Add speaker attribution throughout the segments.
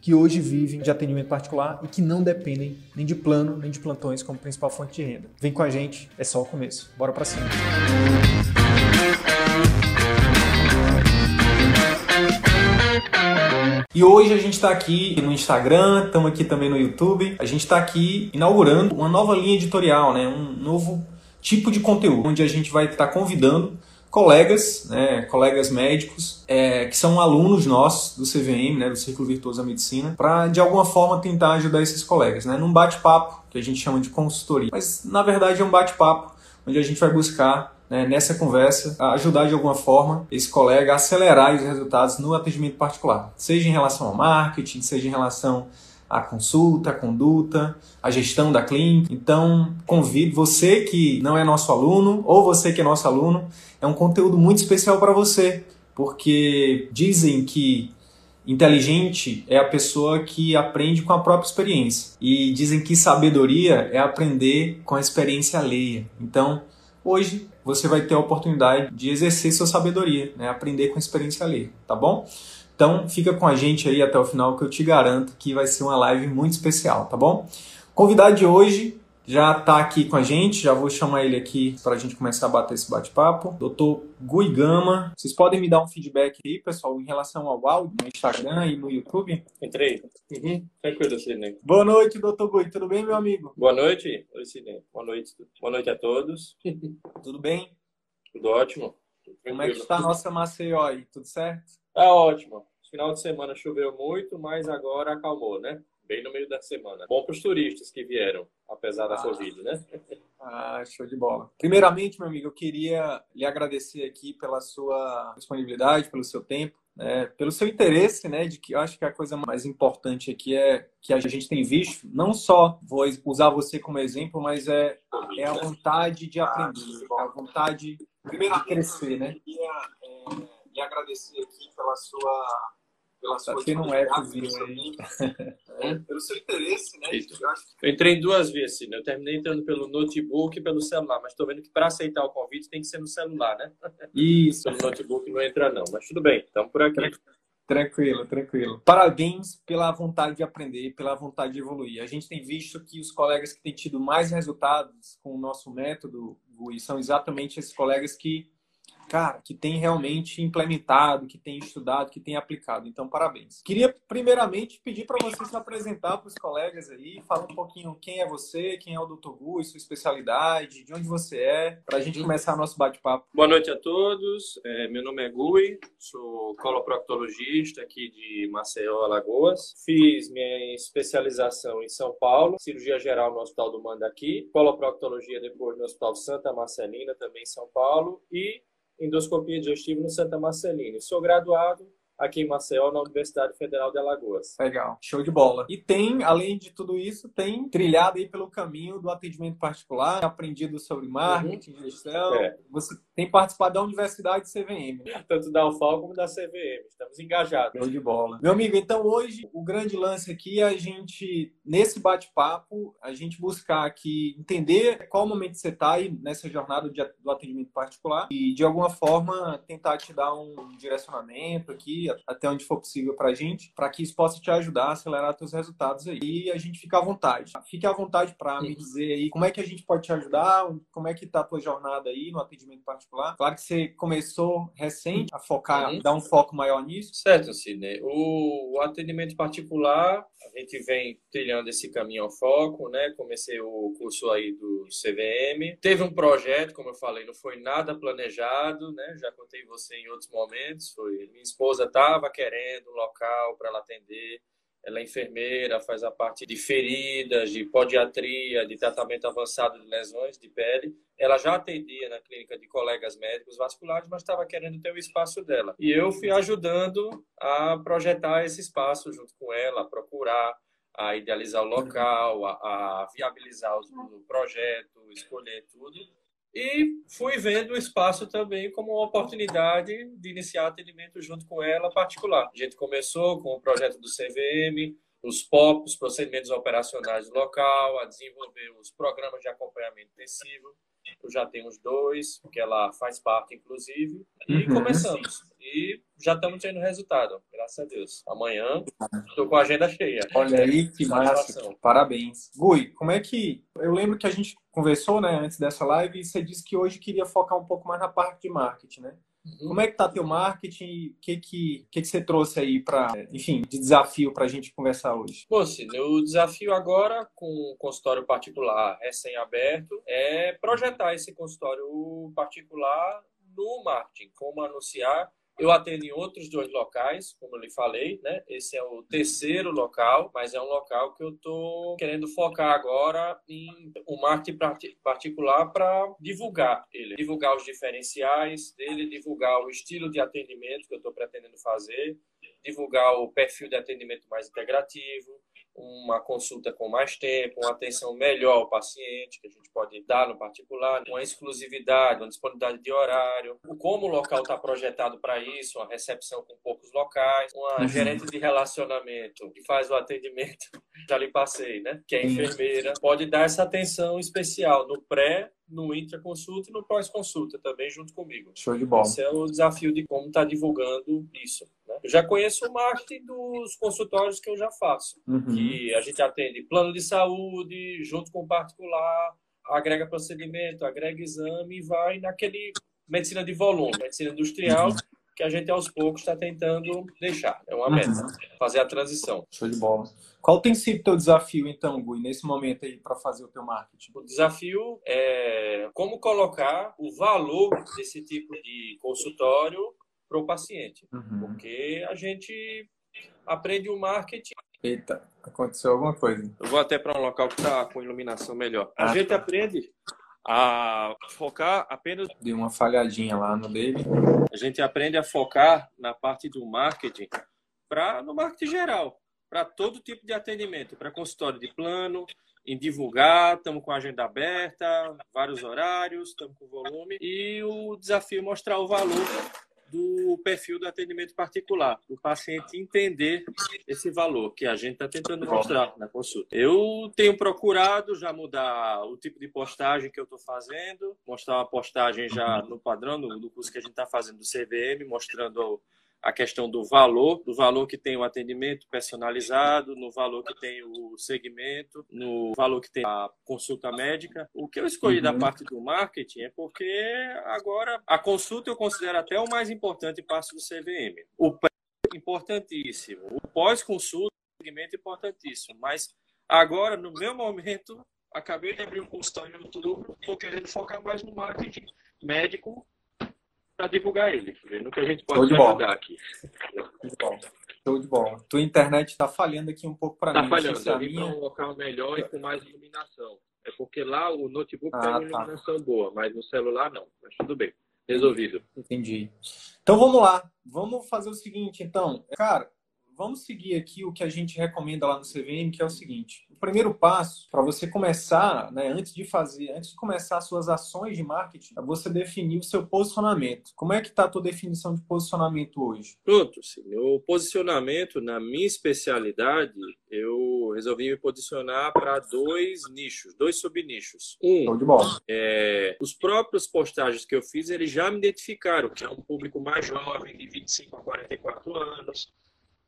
Speaker 1: que hoje vivem de atendimento particular e que não dependem nem de plano nem de plantões como principal fonte de renda. Vem com a gente, é só o começo. Bora para cima. E hoje a gente está aqui no Instagram, estamos aqui também no YouTube. A gente está aqui inaugurando uma nova linha editorial, né? um novo tipo de conteúdo, onde a gente vai estar tá convidando colegas, né, colegas médicos, é, que são alunos nossos do CVM, né, do Círculo Virtuoso da Medicina, para de alguma forma tentar ajudar esses colegas, né, num bate-papo que a gente chama de consultoria. Mas na verdade é um bate-papo onde a gente vai buscar né, nessa conversa ajudar de alguma forma esse colega a acelerar os resultados no atendimento particular, seja em relação ao marketing, seja em relação a consulta, a conduta, a gestão da clínica. Então, convido você que não é nosso aluno ou você que é nosso aluno, é um conteúdo muito especial para você, porque dizem que inteligente é a pessoa que aprende com a própria experiência e dizem que sabedoria é aprender com a experiência alheia. Então, hoje você vai ter a oportunidade de exercer sua sabedoria, né? aprender com a experiência alheia, tá bom? Então fica com a gente aí até o final que eu te garanto que vai ser uma live muito especial, tá bom? O convidado de hoje já está aqui com a gente, já vou chamar ele aqui para a gente começar a bater esse bate-papo. Doutor Gui Gama, vocês podem me dar um feedback aí, pessoal, em relação ao áudio no Instagram e no YouTube?
Speaker 2: Entrei. Uhum. Tranquilo, Sidney.
Speaker 1: Boa noite, doutor Gui. Tudo bem, meu amigo?
Speaker 2: Boa noite. Oi, Sidney. Boa noite. Boa noite a todos.
Speaker 1: Tudo bem?
Speaker 2: Tudo ótimo.
Speaker 1: Como é que está a nossa Maceió aí? Tudo certo?
Speaker 2: Tá ótimo. Final de semana choveu muito, mas agora acalmou, né? Bem no meio da semana. Bom para os turistas que vieram, apesar da ah. Covid, né?
Speaker 1: Ah, show de bola. Primeiramente, meu amigo, eu queria lhe agradecer aqui pela sua disponibilidade, pelo seu tempo. né? pelo seu interesse, né, de que eu acho que a coisa mais importante aqui é que a gente tem visto, não só vou usar você como exemplo, mas é, é a vontade de aprender, a vontade primeiro de crescer, né? Eu queria é, lhe agradecer aqui pela sua pela sua
Speaker 2: Aqui não é
Speaker 1: é, pelo seu interesse, né?
Speaker 2: Eu entrei em duas vezes, sim, né? Eu terminei entrando pelo notebook e pelo celular, mas estou vendo que para aceitar o convite tem que ser no celular, né?
Speaker 1: Isso.
Speaker 2: Pelo notebook não entra, não. Mas tudo bem, estamos por aqui.
Speaker 1: Tranquilo, tranquilo. Parabéns pela vontade de aprender, pela vontade de evoluir. A gente tem visto que os colegas que têm tido mais resultados com o nosso método, Gui, são exatamente esses colegas que cara, que tem realmente implementado, que tem estudado, que tem aplicado. Então, parabéns. Queria, primeiramente, pedir para você se apresentar para os colegas aí, falar um pouquinho quem é você, quem é o Dr. Gui, sua especialidade, de onde você é, para a gente começar nosso bate-papo.
Speaker 2: Boa noite a todos. É, meu nome é Gui, sou coloproctologista aqui de Maceió, Alagoas. Fiz minha especialização em São Paulo, cirurgia geral no Hospital do Mandaqui, coloproctologia depois no Hospital Santa Marcelina, também em São Paulo, e endoscopia digestiva no Santa Marcelina. Sou graduado aqui em Maceió, na Universidade Federal de Alagoas.
Speaker 1: Legal, show de bola. E tem, além de tudo isso, tem trilhado aí pelo caminho do atendimento particular, aprendido sobre marketing, uhum. gestão. É. Você tem participado da Universidade CVM.
Speaker 2: Tanto da UFAL como da CVM. Estamos engajados.
Speaker 1: Show de bola. Meu amigo, então hoje o grande lance aqui é a gente, nesse bate-papo, a gente buscar aqui entender qual momento você está aí nessa jornada do atendimento particular e, de alguma forma, tentar te dar um direcionamento aqui, até onde for possível para a gente, para que isso possa te ajudar a acelerar seus resultados aí. E a gente fica à vontade. Fique à vontade para me dizer aí como é que a gente pode te ajudar, como é que está a tua jornada aí no atendimento particular. Claro que você começou recente a focar, uhum. dar um foco maior nisso.
Speaker 2: Certo, Sidney. O, o atendimento particular, a gente vem trilhando esse caminho ao foco, né? Comecei o curso aí do CVM. Teve um projeto, como eu falei, não foi nada planejado, né? Já contei você em outros momentos. Foi minha esposa tá estava querendo um local para ela atender ela é enfermeira, faz a parte de feridas, de podiatria, de tratamento avançado de lesões de pele. Ela já atendia na clínica de colegas médicos vasculares, mas estava querendo ter o espaço dela. E eu fui ajudando a projetar esse espaço junto com ela, a procurar, a idealizar o local, a, a viabilizar o projeto, escolher tudo. E fui vendo o espaço também como uma oportunidade de iniciar atendimento junto com ela particular. A gente começou com o projeto do CVM, os POP, os procedimentos operacionais do local, a desenvolver os programas de acompanhamento intensivo. Eu já tenho os dois, que ela faz parte, inclusive, e uhum. começamos. E já estamos tendo resultado, graças a Deus. Amanhã estou com a agenda cheia.
Speaker 1: Olha aí, que massa. Parabéns. Gui, como é que. Eu lembro que a gente conversou né, antes dessa live e você disse que hoje queria focar um pouco mais na parte de marketing, né? Uhum. Como é que tá teu marketing? O que que, que que você trouxe aí para, enfim, de desafio para a gente conversar hoje?
Speaker 2: Bom, sim, o desafio agora com o consultório particular recém-aberto é projetar esse consultório particular no marketing, como anunciar eu atendo em outros dois locais, como eu lhe falei, né? Esse é o terceiro local, mas é um local que eu estou querendo focar agora em um marketing particular para divulgar ele, divulgar os diferenciais dele, divulgar o estilo de atendimento que eu estou pretendendo fazer, divulgar o perfil de atendimento mais integrativo, uma consulta com mais tempo, uma atenção melhor ao paciente, que a gente pode dar no particular, uma exclusividade, uma disponibilidade de horário, como o local está projetado para isso, uma recepção com poucos locais, uma uhum. gerente de relacionamento que faz o atendimento, já lhe passei, né? Que é enfermeira, pode dar essa atenção especial no pré no intra-consulta e no pós-consulta também junto comigo.
Speaker 1: Show de bola.
Speaker 2: Esse é o desafio de como estar tá divulgando isso. Né? Eu já conheço o marketing dos consultórios que eu já faço, uhum. que a gente atende plano de saúde junto com o particular, agrega procedimento, agrega exame e vai naquele medicina de volume, medicina industrial, uhum. Que a gente aos poucos está tentando deixar. É uma meta, uhum. fazer a transição.
Speaker 1: Show de bola. Qual tem sido o teu desafio, então, Gui, nesse momento aí para fazer o teu marketing?
Speaker 2: O desafio é como colocar o valor desse tipo de consultório para o paciente. Uhum. Porque a gente aprende o marketing.
Speaker 1: Eita, aconteceu alguma coisa.
Speaker 2: Eu vou até para um local que está com iluminação melhor. A ah, gente tá. aprende a focar apenas.
Speaker 1: Deu uma falhadinha lá no dele.
Speaker 2: A gente aprende a focar na parte do marketing para no marketing geral para todo tipo de atendimento, para consultório de plano, em divulgar, estamos com a agenda aberta, vários horários, estamos com volume e o desafio é mostrar o valor do perfil do atendimento particular, o paciente entender esse valor que a gente está tentando mostrar na consulta. Eu tenho procurado já mudar o tipo de postagem que eu estou fazendo, mostrar uma postagem já no padrão do curso que a gente está fazendo do CVM, mostrando a questão do valor, do valor que tem o atendimento personalizado, no valor que tem o segmento, no valor que tem a consulta médica. O que eu escolhi uhum. da parte do marketing é porque agora a consulta eu considero até o mais importante passo do CVM. O pré importantíssimo, o pós-consulta segmento importantíssimo, mas agora no meu momento acabei de abrir um consultório no outubro, estou querendo focar mais no marketing médico para divulgar ele, no que a gente pode ajudar aqui.
Speaker 1: Show de bola. Tua internet está falhando aqui um pouco para
Speaker 2: tá mim. Está falhando. Eu vim minha... para um local melhor e com mais iluminação. É porque lá o notebook ah, tem uma tá. iluminação boa, mas no celular não. Mas tudo bem. Resolvido.
Speaker 1: Entendi. Então vamos lá. Vamos fazer o seguinte, então. Cara, vamos seguir aqui o que a gente recomenda lá no CVM, que é o seguinte: o primeiro passo para você começar, né, antes de fazer, antes de começar suas ações de marketing, é você definir o seu posicionamento. Como é que está a tua definição de posicionamento hoje?
Speaker 2: Pronto, sim. O posicionamento, na minha especialidade, eu resolvi me posicionar para dois nichos, dois subnichos.
Speaker 1: Um, de bola.
Speaker 2: É, os próprios postagens que eu fiz, eles já me identificaram, que é um público mais jovem, de 25 a 44 anos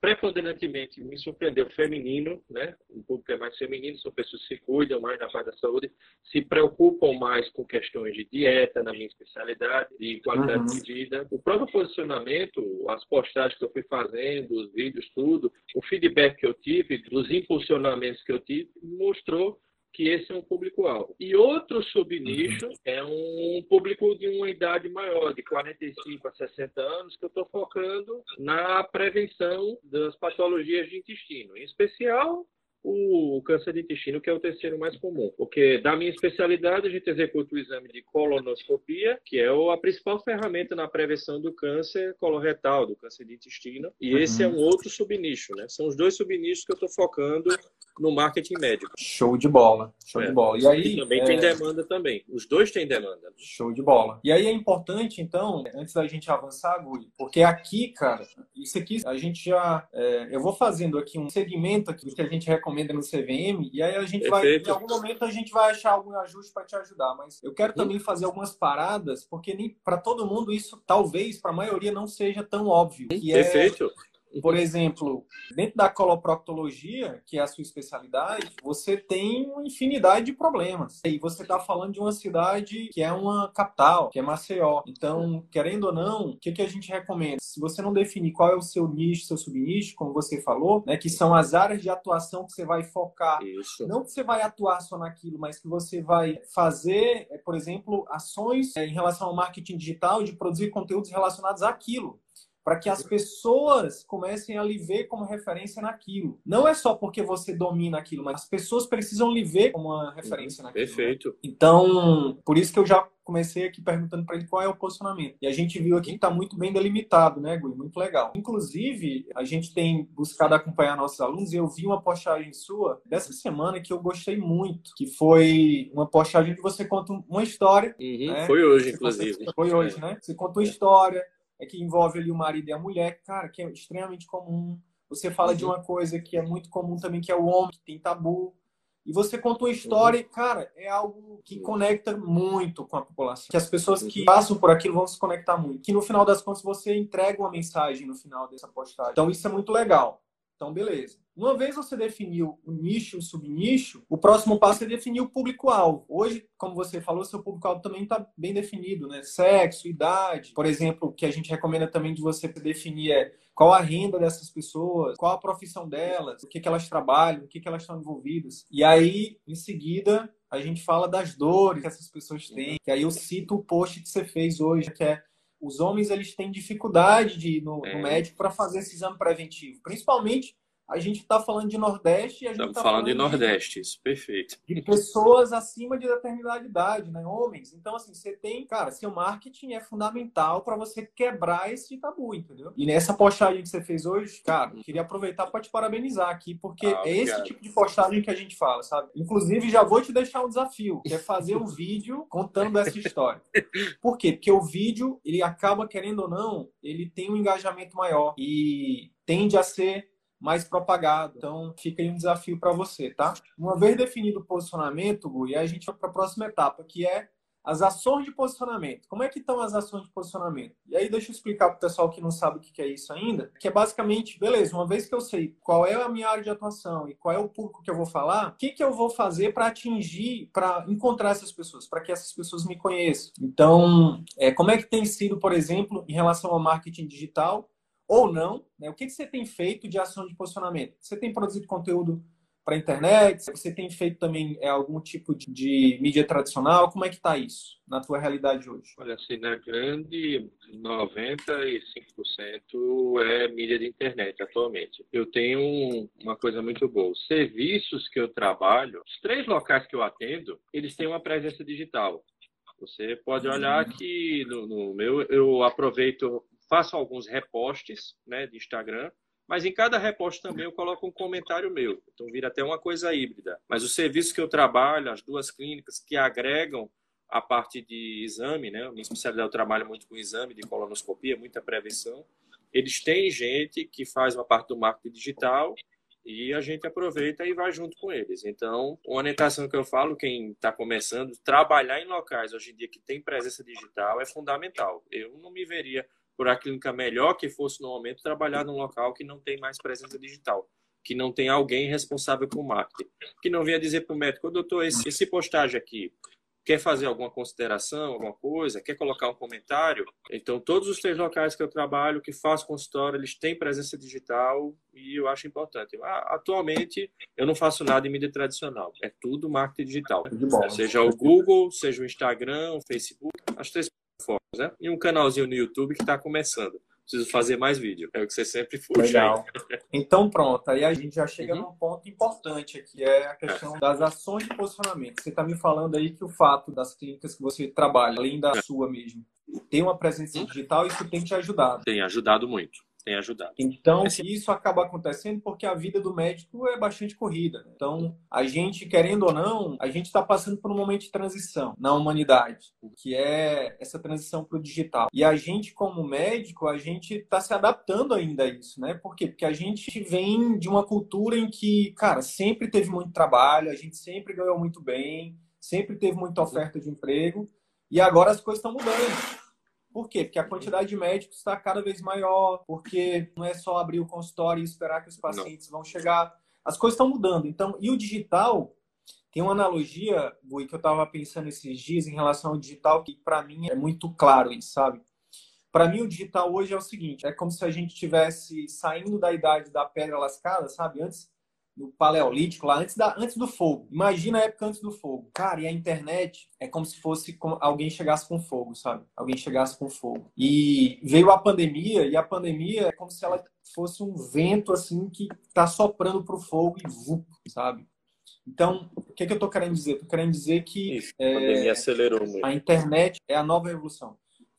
Speaker 2: preponderantemente me surpreendeu feminino, né? O público é mais feminino, são pessoas que se cuidam mais da parte da saúde, se preocupam mais com questões de dieta, na minha especialidade, de qualidade uhum. de vida. O próprio posicionamento, as postagens que eu fui fazendo, os vídeos, tudo, o feedback que eu tive, dos impulsionamentos que eu tive, mostrou que esse é um público-alvo. E outro subnicho uhum. é um público de uma idade maior, de 45 a 60 anos, que eu estou focando na prevenção das patologias de intestino, em especial o câncer de intestino, que é o terceiro mais comum. Porque da minha especialidade, a gente executa o exame de colonoscopia, que é a principal ferramenta na prevenção do câncer coloretal, do câncer de intestino. E uhum. esse é um outro subnicho, né? São os dois subnichos que eu estou focando no marketing médico.
Speaker 1: Show de bola, show é. de bola.
Speaker 2: E aí e também é... tem demanda também. Os dois têm demanda.
Speaker 1: Show de bola. E aí é importante, então, antes da gente avançar, Gui, porque aqui, cara, isso aqui a gente já, é, eu vou fazendo aqui um segmento aqui do que a gente recomenda no CVM e aí a gente Perfeito. vai, em algum momento a gente vai achar algum ajuste para te ajudar. Mas eu quero também fazer algumas paradas, porque nem para todo mundo isso talvez para a maioria não seja tão óbvio. Que
Speaker 2: é Perfeito.
Speaker 1: É por exemplo, dentro da coloproctologia, que é a sua especialidade, você tem uma infinidade de problemas. E você está falando de uma cidade que é uma capital, que é Maceió. Então, querendo ou não, o que, que a gente recomenda? Se você não definir qual é o seu nicho, seu subnicho, como você falou, né, que são as áreas de atuação que você vai focar.
Speaker 2: Isso.
Speaker 1: Não que você vai atuar só naquilo, mas que você vai fazer, é, por exemplo, ações é, em relação ao marketing digital de produzir conteúdos relacionados àquilo para que as pessoas comecem a lhe ver como referência naquilo. Não é só porque você domina aquilo, mas as pessoas precisam lhe ver como uma referência naquilo.
Speaker 2: Né? Perfeito. Né?
Speaker 1: Então, por isso que eu já comecei aqui perguntando para ele qual é o posicionamento. E a gente viu aqui que está muito bem delimitado, né, Gui? Muito legal. Inclusive, a gente tem buscado acompanhar nossos alunos e eu vi uma postagem sua dessa semana que eu gostei muito, que foi uma postagem que você conta uma história.
Speaker 2: Uhum, né? Foi hoje, inclusive.
Speaker 1: Foi hoje, né? Você conta uma história é que envolve ali o marido e a mulher, cara, que é extremamente comum. Você fala uhum. de uma coisa que é muito comum também, que é o homem, que tem tabu. E você conta uma história uhum. e, cara, é algo que conecta muito com a população. Que as pessoas que passam por aquilo vão se conectar muito. Que no final das contas você entrega uma mensagem no final dessa postagem. Então isso é muito legal. Então, beleza. Uma vez você definiu o nicho, o subnicho, o próximo passo é definir o público-alvo. Hoje, como você falou, seu público-alvo também está bem definido, né? Sexo, idade. Por exemplo, o que a gente recomenda também de você definir é qual a renda dessas pessoas, qual a profissão delas, o que, que elas trabalham, o que, que elas estão envolvidas. E aí, em seguida, a gente fala das dores que essas pessoas têm. Que aí eu cito o post que você fez hoje, que é os homens eles têm dificuldade de ir no, é. no médico para fazer esse exame preventivo, principalmente a gente está falando de Nordeste e a gente
Speaker 2: está falando, falando de Nordeste, isso, perfeito.
Speaker 1: De pessoas acima de determinada idade, né? Homens. Então, assim, você tem, cara, seu marketing é fundamental para você quebrar esse tabu, entendeu? E nessa postagem que você fez hoje, cara, queria aproveitar para te parabenizar aqui, porque ah, é esse tipo de postagem que a gente fala, sabe? Inclusive, já vou te deixar um desafio, que é fazer um vídeo contando essa história. Por quê? Porque o vídeo, ele acaba, querendo ou não, ele tem um engajamento maior e tende a ser mais propagado. Então, fica aí um desafio para você, tá? Uma vez definido o posicionamento, Gui, a gente vai para a próxima etapa, que é as ações de posicionamento. Como é que estão as ações de posicionamento? E aí deixa eu explicar para o pessoal que não sabe o que é isso ainda, que é basicamente, beleza, uma vez que eu sei qual é a minha área de atuação e qual é o público que eu vou falar, o que, que eu vou fazer para atingir, para encontrar essas pessoas, para que essas pessoas me conheçam. Então, é, como é que tem sido, por exemplo, em relação ao marketing digital, ou não. Né? O que, que você tem feito de ação de posicionamento? Você tem produzido conteúdo para a internet? Você tem feito também é, algum tipo de, de mídia tradicional? Como é que está isso na tua realidade hoje?
Speaker 2: Olha, assim, na grande 95% é mídia de internet atualmente. Eu tenho uma coisa muito boa. Os serviços que eu trabalho, os três locais que eu atendo, eles têm uma presença digital. Você pode olhar uhum. que no, no meu eu aproveito faço alguns repostes né, de Instagram, mas em cada reposte também eu coloco um comentário meu. Então vira até uma coisa híbrida. Mas o serviço que eu trabalho, as duas clínicas que agregam a parte de exame, né? Minha especialidade eu trabalho muito com exame de colonoscopia, muita prevenção. Eles têm gente que faz uma parte do marketing digital e a gente aproveita e vai junto com eles. Então, uma orientação que eu falo, quem está começando, trabalhar em locais hoje em dia que tem presença digital é fundamental. Eu não me veria por a clínica melhor que fosse no momento trabalhar num local que não tem mais presença digital, que não tem alguém responsável por marketing, que não venha dizer para o médico, doutor, esse, esse postagem aqui, quer fazer alguma consideração, alguma coisa, quer colocar um comentário. Então, todos os três locais que eu trabalho, que faço consultório, eles têm presença digital e eu acho importante. Atualmente, eu não faço nada em mídia tradicional, é tudo marketing digital. Seja o Google, seja o Instagram, o Facebook, as três né? E um canalzinho no YouTube que está começando preciso fazer mais vídeo. É o que você sempre puxa.
Speaker 1: Legal. Então, pronto. Aí a gente já chega uhum. num ponto importante aqui, é a questão das ações de posicionamento. Você está me falando aí que o fato das clínicas que você trabalha, além da sua mesmo, ter uma presença uhum. digital, isso tem te ajudado.
Speaker 2: Tem ajudado muito tem ajudado.
Speaker 1: Então, isso acaba acontecendo porque a vida do médico é bastante corrida. Né? Então, a gente, querendo ou não, a gente está passando por um momento de transição na humanidade, que é essa transição para o digital. E a gente, como médico, a gente está se adaptando ainda a isso, né? Por quê? Porque a gente vem de uma cultura em que, cara, sempre teve muito trabalho, a gente sempre ganhou muito bem, sempre teve muita oferta de emprego, e agora as coisas estão mudando. Por quê? Porque a quantidade de médicos está cada vez maior, porque não é só abrir o consultório e esperar que os pacientes não. vão chegar. As coisas estão mudando. Então, e o digital tem uma analogia, Gui, que eu estava pensando esses dias em relação ao digital, que para mim é muito claro isso, sabe? Para mim, o digital hoje é o seguinte: é como se a gente tivesse saindo da idade da pedra lascada, sabe? Antes no paleolítico, lá antes, da, antes do fogo. Imagina a época antes do fogo. Cara, e a internet é como se fosse como alguém chegasse com fogo, sabe? Alguém chegasse com fogo. E veio a pandemia, e a pandemia é como se ela fosse um vento, assim, que tá soprando pro fogo e vup, sabe? Então, o que, que eu tô querendo dizer? Tô querendo dizer que
Speaker 2: Isso, a é, acelerou muito.
Speaker 1: A internet é a nova revolução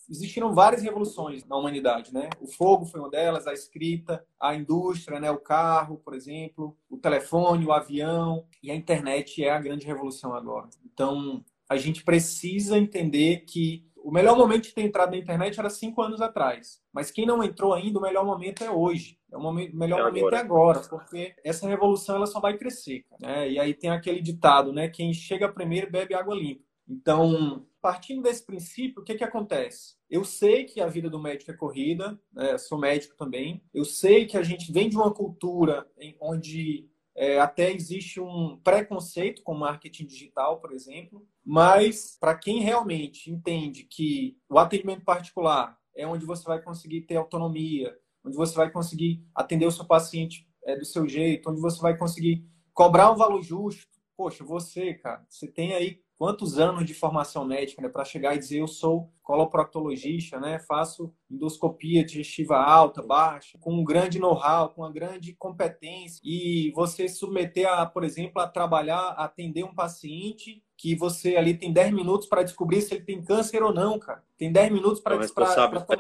Speaker 1: existiram várias revoluções na humanidade, né? O fogo foi uma delas, a escrita, a indústria, né? O carro, por exemplo, o telefone, o avião e a internet é a grande revolução agora. Então, a gente precisa entender que o melhor momento de ter entrado na internet era cinco anos atrás. Mas quem não entrou ainda, o melhor momento é hoje. É o, momento, o melhor é momento é agora, porque essa revolução ela só vai crescer. Né? E aí tem aquele ditado, né? Quem chega primeiro bebe água limpa. Então, partindo desse princípio, o que, que acontece? Eu sei que a vida do médico é corrida, né? sou médico também. Eu sei que a gente vem de uma cultura em, onde é, até existe um preconceito com marketing digital, por exemplo. Mas, para quem realmente entende que o atendimento particular é onde você vai conseguir ter autonomia, onde você vai conseguir atender o seu paciente é, do seu jeito, onde você vai conseguir cobrar um valor justo. Poxa, você, cara, você tem aí quantos anos de formação médica né, para chegar e dizer eu sou coloproctologista, né, faço endoscopia digestiva alta, baixa, com um grande know-how, com uma grande competência e você submeter a, por exemplo, a trabalhar, atender um paciente que você ali tem 10 minutos para descobrir se ele tem câncer ou não, cara. Tem 10 minutos para
Speaker 2: tomar,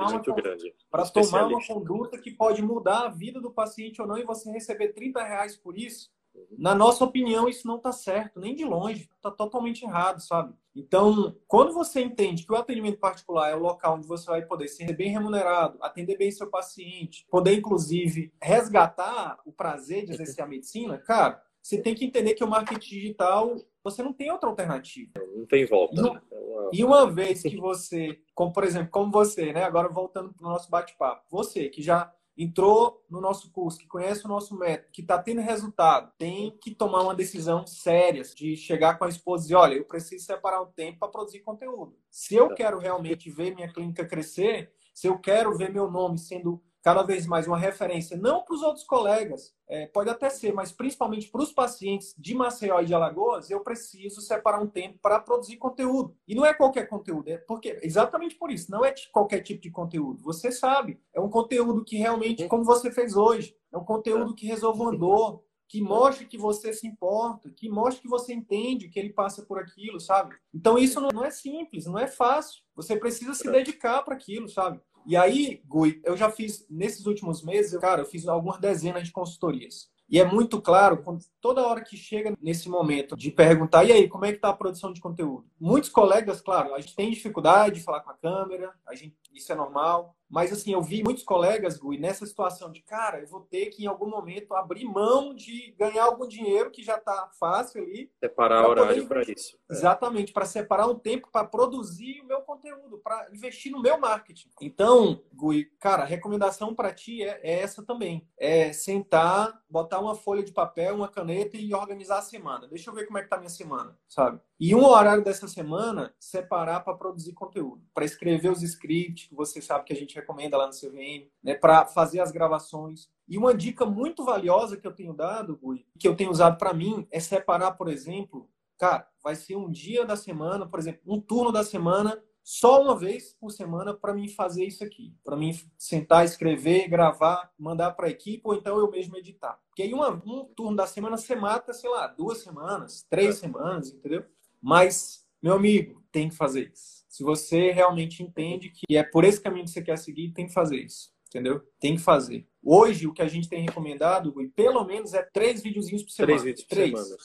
Speaker 2: uma,
Speaker 1: tomar uma conduta que pode mudar a vida do paciente ou não e você receber 30 reais por isso. Na nossa opinião, isso não está certo, nem de longe, está totalmente errado, sabe? Então, quando você entende que o atendimento particular é o local onde você vai poder ser bem remunerado, atender bem seu paciente, poder inclusive resgatar o prazer de exercer a medicina, cara, você tem que entender que o marketing digital você não tem outra alternativa.
Speaker 2: Não tem volta.
Speaker 1: E,
Speaker 2: né?
Speaker 1: e uma vez que você, como por exemplo, como você, né? Agora voltando para o nosso bate-papo, você que já entrou no nosso curso, que conhece o nosso método, que está tendo resultado, tem que tomar uma decisão séria de chegar com a esposa e dizer, olha, eu preciso separar um tempo para produzir conteúdo. Se eu quero realmente ver minha clínica crescer, se eu quero ver meu nome sendo cada vez mais uma referência, não para os outros colegas, é, pode até ser, mas principalmente para os pacientes de Maceió e de Alagoas, eu preciso separar um tempo para produzir conteúdo. E não é qualquer conteúdo, é porque exatamente por isso, não é qualquer tipo de conteúdo. Você sabe, é um conteúdo que realmente, como você fez hoje, é um conteúdo que resolve uma dor, que mostre que você se importa, que mostre que você entende que ele passa por aquilo, sabe? Então isso não é simples, não é fácil. Você precisa se dedicar para aquilo, sabe? E aí, Gui, eu já fiz, nesses últimos meses, cara, eu fiz algumas dezenas de consultorias. E é muito claro, quando, toda hora que chega nesse momento de perguntar, e aí, como é que está a produção de conteúdo? Muitos colegas, claro, a gente tem dificuldade de falar com a câmera, a gente, isso é normal, Mas, assim, eu vi muitos colegas, Gui, nessa situação de, cara, eu vou ter que, em algum momento, abrir mão de ganhar algum dinheiro que já está fácil ali.
Speaker 2: Separar horário para isso.
Speaker 1: É. Exatamente, para separar um tempo para produzir o meu conteúdo, para investir no meu marketing. Então, Gui, cara, a recomendação para ti é, é essa também. É sentar, botar uma folha de papel, uma caneta e organizar a semana. Deixa eu ver como é que tá a minha semana, sabe? E um horário dessa semana, separar para produzir conteúdo, para escrever os scripts que você sabe que a gente recomenda lá no CVM, né, para fazer as gravações. E uma dica muito valiosa que eu tenho dado, Gui, que eu tenho usado para mim, é separar, por exemplo, cara, vai ser um dia da semana, por exemplo, um turno da semana, só uma vez por semana para mim fazer isso aqui, para mim sentar, escrever, gravar, mandar para a equipe ou então eu mesmo editar. Porque aí uma, um turno da semana você mata, sei lá, duas semanas, três semanas, entendeu? Mas, meu amigo, tem que fazer isso. Se você realmente entende que é por esse caminho que você quer seguir, tem que fazer isso. Entendeu? Tem que fazer. Hoje, o que a gente tem recomendado, Gui, pelo menos é três videozinhos por semana.
Speaker 2: Três vídeos por três. semana.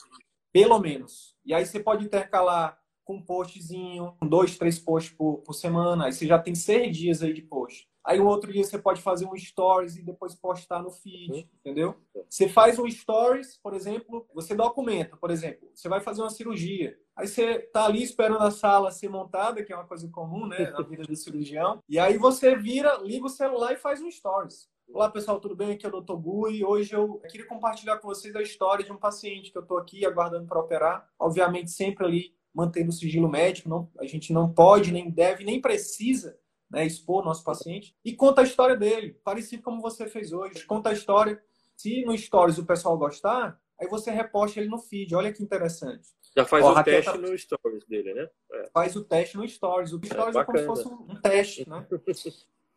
Speaker 1: Pelo menos. E aí você pode intercalar com um postzinho, dois, três posts por, por semana. Aí você já tem seis dias aí de post. Aí o outro dia você pode fazer um stories e depois postar no feed, uhum. entendeu? Você faz um stories, por exemplo, você documenta, por exemplo, você vai fazer uma cirurgia. Aí você tá ali esperando a sala ser montada, que é uma coisa comum, né, na vida do cirurgião. E aí você vira, liga o celular e faz um stories. Olá, pessoal, tudo bem? Aqui é o Dr. Gui. Hoje eu queria compartilhar com vocês a história de um paciente que eu estou aqui aguardando para operar. Obviamente, sempre ali mantendo o sigilo médico. Não, a gente não pode, nem deve, nem precisa né, expor nosso paciente, e conta a história dele, parecido como você fez hoje. Conta a história. Se no Stories o pessoal gostar, aí você reposta ele no feed. Olha que interessante.
Speaker 2: Já faz Ó, o teste tá... no Stories dele, né?
Speaker 1: É. Faz o teste no Stories. O é, Stories é, é como se fosse um, um teste, né?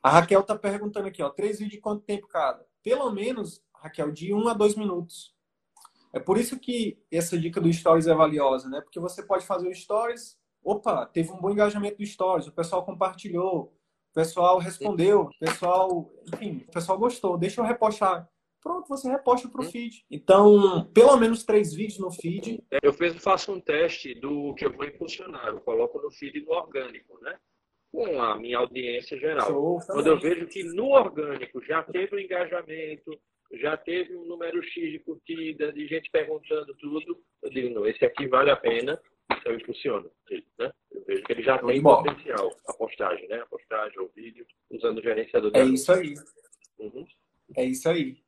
Speaker 1: a Raquel tá perguntando aqui, ó, três vídeos de quanto tempo cada? Pelo menos, Raquel, de um a dois minutos. É por isso que essa dica do Stories é valiosa, né? Porque você pode fazer o Stories, opa, teve um bom engajamento do Stories, o pessoal compartilhou, o pessoal respondeu, o pessoal, enfim, o pessoal gostou. Deixa eu repostar. Pronto, você reposta para o feed. Então, pelo menos três vídeos no feed.
Speaker 2: É, eu faço um teste do que eu vou impulsionar. Eu coloco no feed no orgânico, né? Com a minha audiência geral. Show, Quando eu vejo que no orgânico já teve um engajamento, já teve um número X de curtidas, de gente perguntando tudo, eu digo, não, esse aqui vale a pena, eu impulsiono. Né? Eu vejo que ele já tem Bom. potencial, a postagem, né? A postagem, o vídeo, usando o gerenciador
Speaker 1: É isso aí. Uhum. É isso aí.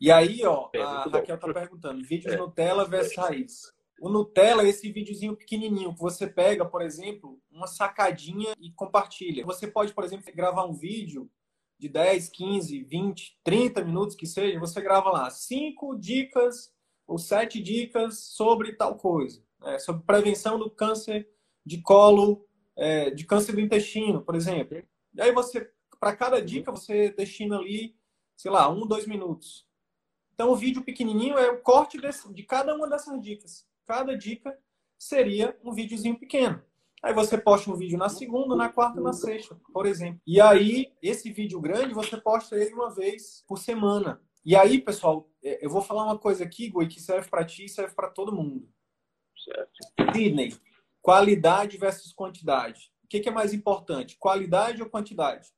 Speaker 1: E aí, ó, é, a Raquel tá perguntando, vídeos é. Nutella versus raiz. O Nutella é esse videozinho pequenininho que você pega, por exemplo, uma sacadinha e compartilha. Você pode, por exemplo, gravar um vídeo de 10, 15, 20, 30 minutos que seja, você grava lá cinco dicas ou sete dicas sobre tal coisa é, sobre prevenção do câncer de colo, é, de câncer do intestino, por exemplo. E aí você, para cada dica, você destina ali, sei lá, um, dois minutos. Então o vídeo pequenininho é o corte desse, de cada uma dessas dicas. Cada dica seria um videozinho pequeno. Aí você posta um vídeo na segunda, na quarta, na sexta, por exemplo. E aí, esse vídeo grande, você posta ele uma vez por semana. E aí, pessoal, é, eu vou falar uma coisa aqui, Goi, que serve para ti e serve para todo mundo. Certo. Sidney, qualidade versus quantidade. O que, é mais importante, qualidade ou quantidade?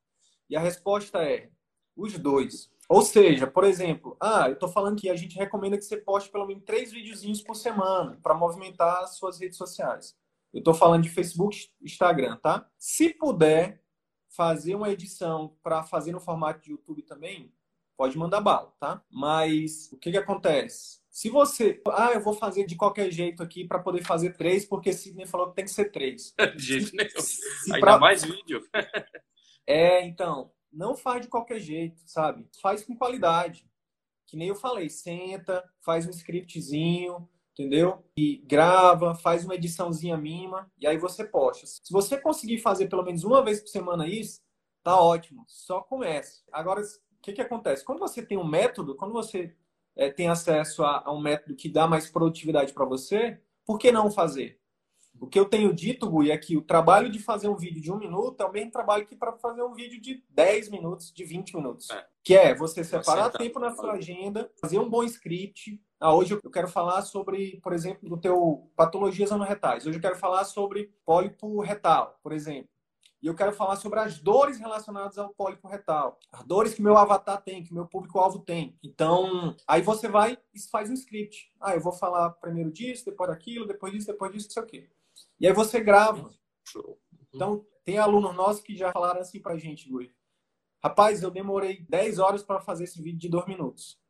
Speaker 1: E a resposta é os dois. Ou seja, por exemplo, ah, eu estou falando que a gente recomenda que você poste pelo menos três videozinhos por semana para movimentar as suas redes sociais. Eu estou falando de Facebook, Instagram, tá? Se puder fazer uma edição para fazer no formato de YouTube também, pode mandar bala, tá? Mas o que, que acontece? Se você, ah, eu vou fazer de qualquer jeito aqui para poder fazer três, porque Sidney falou que tem que ser três.
Speaker 2: De jeito nenhum. Ainda pra... mais vídeo.
Speaker 1: é, então, não faz de qualquer jeito, sabe? Faz com qualidade. Que nem eu falei, senta, faz um scriptzinho, entendeu? E grava, faz uma ediçãozinha mínima e aí você posta. Se você conseguir fazer pelo menos uma vez por semana isso, tá ótimo. Só comece. Agora, o que que acontece? Quando você tem um método, quando você é, tem acesso a, a, um método que dá mais produtividade para você, por que não fazer? O que eu tenho dito, Gui, é que o trabalho de fazer um vídeo de um minuto é o mesmo trabalho que para fazer um vídeo de 10 minutos, de 20 minutos. É. Que é você separar você tempo na sua agenda, fazer um bom script. Ah, hoje eu quero falar sobre, por exemplo, do teu patologias anorretais. Hoje eu quero falar sobre pólipo retal, por exemplo. e eu quero falar sobre as dores relacionadas ao pólipo retal. As dores que meu avatar tem, que meu público-alvo tem. Então, aí você vai e faz um script. Ah, eu vou falar primeiro disso, depois daquilo, depois disso, depois disso, não sei o quê. E aí você grava. Então, tem alunos nossos que já falaram assim pra gente, Gui. Rapaz, eu demorei 10 horas para fazer esse vídeo de 2 minutos.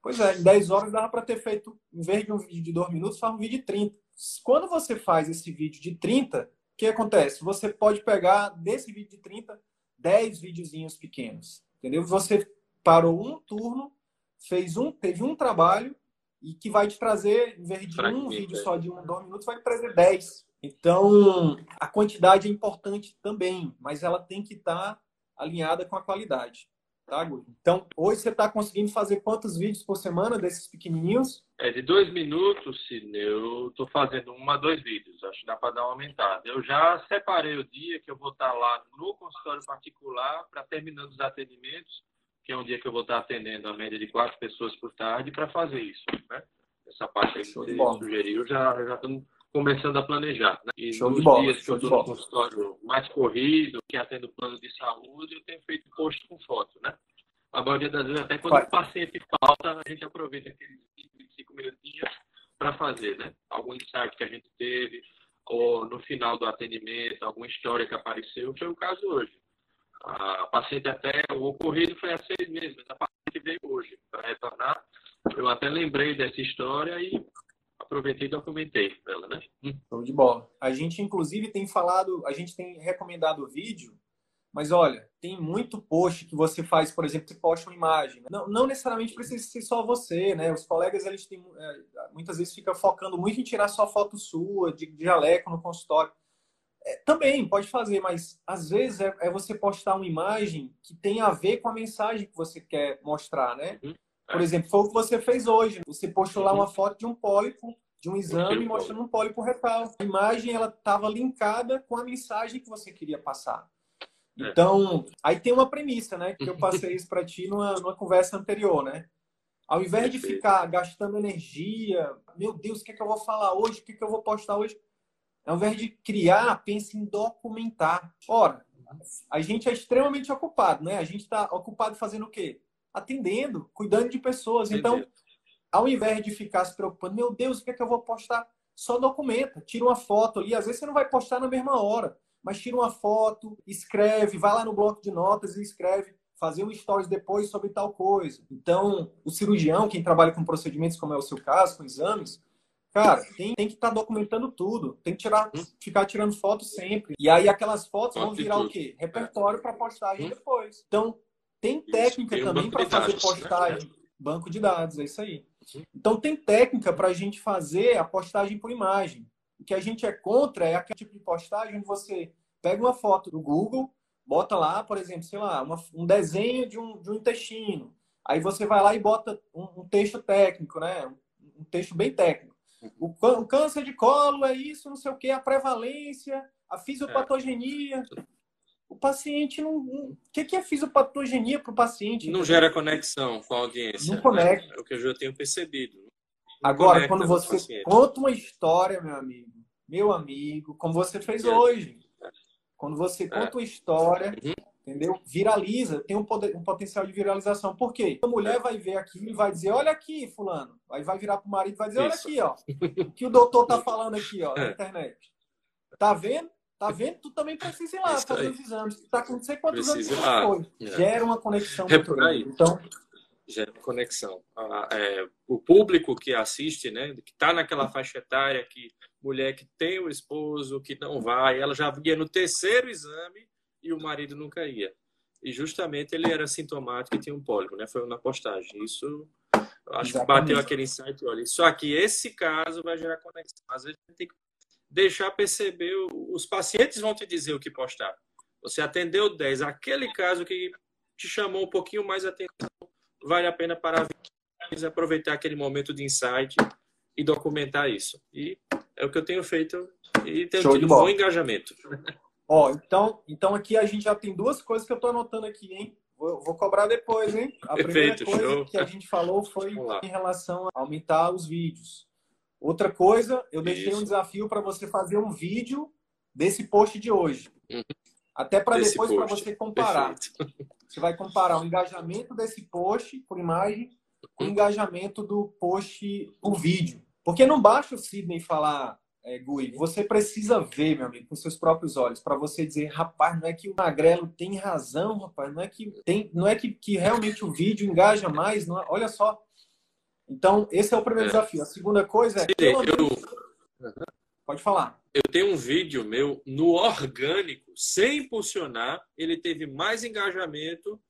Speaker 1: Pois é, em 10 horas dava para ter feito, em vez de um vídeo de 2 minutos, faz um vídeo de 30. Quando você faz esse vídeo de 30, que acontece? Você pode pegar desse vídeo de 30, 10 videozinhos pequenos. Entendeu? Você parou um turno, fez um, teve um trabalho e que vai te trazer, em vez de um vídeo só de um, dois minutos, vai te trazer 10. Então, a quantidade é importante também, mas ela tem que estar tá alinhada com a qualidade. Tá, Guri? Então, hoje você está conseguindo fazer quantos vídeos por semana desses pequenininhos?
Speaker 2: É de dois minutos. Eu estou fazendo um a dois vídeos. Acho que dá para dar uma aumentada. Eu já separei o dia que eu vou estar tá lá no consultório particular para terminando os atendimentos, que é um dia que eu vou estar tá atendendo a média de quatro pessoas por tarde para fazer isso. Né? Essa parte aí que você sugeriu, já já começando a planejar. Né? E
Speaker 1: show nos de bola,
Speaker 2: dias
Speaker 1: que eu
Speaker 2: estou no consultório mais corrido, que atendo plano de saúde, eu tenho feito post com foto, né? A maioria das vezes, até quando Vai. o paciente falta, a gente aproveita aqueles 25 minutinhos para fazer, né? Algum insight que a gente teve, ou no final do atendimento, alguma história que apareceu, foi o caso hoje. A paciente até, o ocorrido foi há seis meses, mas a paciente veio hoje para retornar. Eu até lembrei dessa história e aproveitei e documentei ela, né?
Speaker 1: Hum. Show de bola. A gente, inclusive, tem falado, a gente tem recomendado o vídeo mas olha, tem muito post que você faz, por exemplo, você posta uma imagem. Não, não necessariamente precisa ser só você, né? Os colegas, eles têm, é, muitas vezes fica focando muito em tirar só foto sua, de, de jaleco no consultório. É, também pode fazer, mas às vezes é, é, você postar uma imagem que tem a ver com a mensagem que você quer mostrar, né? Uhum. Por exemplo, foi o que você fez hoje. Você postou lá uhum. uma foto de um pólipo, de um exame mostrando um pólipo retal. A imagem ela estava linkada com a mensagem que você queria passar. É. Então, aí tem uma premissa, né? Que eu passei isso para ti numa, numa conversa anterior, né? Ao invés de ficar gastando energia, meu Deus, o que é que eu vou falar hoje? O que é que eu vou postar hoje? Ao invés de criar, pense em documentar. Ora, a gente é extremamente ocupado, né? A gente está ocupado fazendo o quê? Atendendo, cuidando de pessoas. Então, ao invés de ficar se preocupando, meu Deus, o que é que eu vou postar? Só documenta, tira uma foto ali. Às vezes você não vai postar na mesma hora mas tira uma foto, escreve, vai lá no bloco de notas e escreve, fazer um stories depois sobre tal coisa. Então, o cirurgião, quem trabalha com procedimentos, como é o seu caso, com exames, cara, tem, tem que estar tá documentando tudo, tem que tirar, hum? ficar tirando fotos sempre. E aí aquelas fotos vão virar o quê? Repertório para postagem hum? depois. Então, tem técnica isso, também para fazer né? postagem. Né? Banco de dados, é isso aí. Então, tem técnica para a gente fazer a postagem por imagem. O que a gente é contra é aquele tipo de postagem onde você pega uma foto do Google, bota lá, por exemplo, sei lá, uma, um desenho de um, de um intestino. Aí você vai lá e bota um, um texto técnico, né? Um, texto bem técnico. O, o, câncer de colo é isso, não sei o que, a prevalência, a fisiopatogenia. É. O paciente não. O que é fisiopatogenia para o paciente?
Speaker 2: Não gera conexão com a audiência.
Speaker 1: Não né? conecta.
Speaker 2: É o que eu já tenho percebido.
Speaker 1: Agora, quando você conta uma história, meu amigo, meu amigo, como você fez é. hoje, quando você é. conta uma história, uhum. entendeu? Viraliza, tem um, poder, um potencial de viralização. Por quê? A mulher é. vai ver aquilo e vai dizer, olha aqui, fulano. Aí vai virar pro marido e vai dizer, olha aqui, ó. O que o doutor tá falando aqui, ó, na é. internet. Tá vendo? Tá vendo? Tu também precisa ir lá Isso fazer aí. os exames. Tá com não sei quantos precisa anos que foi. Gera uma conexão
Speaker 2: é muito grande. Então, gera conexão. Ah, é, o público que assiste, né, que está naquela faixa etária, que mulher que tem o esposo, que não vai, ela já ia no terceiro exame e o marido nunca ia. E justamente ele era sintomático e tinha um pólipo, né? Foi na postagem. Isso, acho Exatamente. que bateu aquele insight, olha, só que esse caso vai gerar conexão. Às vezes tem que deixar perceber, os pacientes vão te dizer o que postar. Você atendeu 10, aquele caso que te chamou um pouquinho mais atenção, vale a pena parar aproveitar aquele momento de insight e documentar isso. E é o que eu tenho feito e tenho Show tido um bom engajamento.
Speaker 1: Ó, então, então aqui a gente já tem duas coisas que eu estou anotando aqui, hein? Vou, vou, cobrar depois, hein? A Perfeito, primeira coisa show. que a gente falou foi em relação a aumentar os vídeos. Outra coisa, eu deixei Isso. um desafio para você fazer um vídeo desse post de hoje. Uhum. Até para depois para você comparar. Perfeito. Você vai comparar o engajamento desse post por imagem com o uhum. engajamento do post por vídeo. Porque não basta o Sidney falar, é, Gui, você precisa ver, meu amigo, com seus próprios olhos, para você dizer, rapaz, não é que o Magrelo tem razão, rapaz, não é que tem, não é que, que realmente o vídeo engaja mais, não é, olha só. Então, esse é o primeiro é. desafio. A segunda coisa é.
Speaker 2: Eu...
Speaker 1: Pode falar.
Speaker 2: Eu tenho um vídeo meu no orgânico, sem impulsionar, ele teve mais engajamento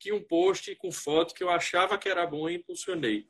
Speaker 2: que um post com foto que eu achava que era bom e impulsionei.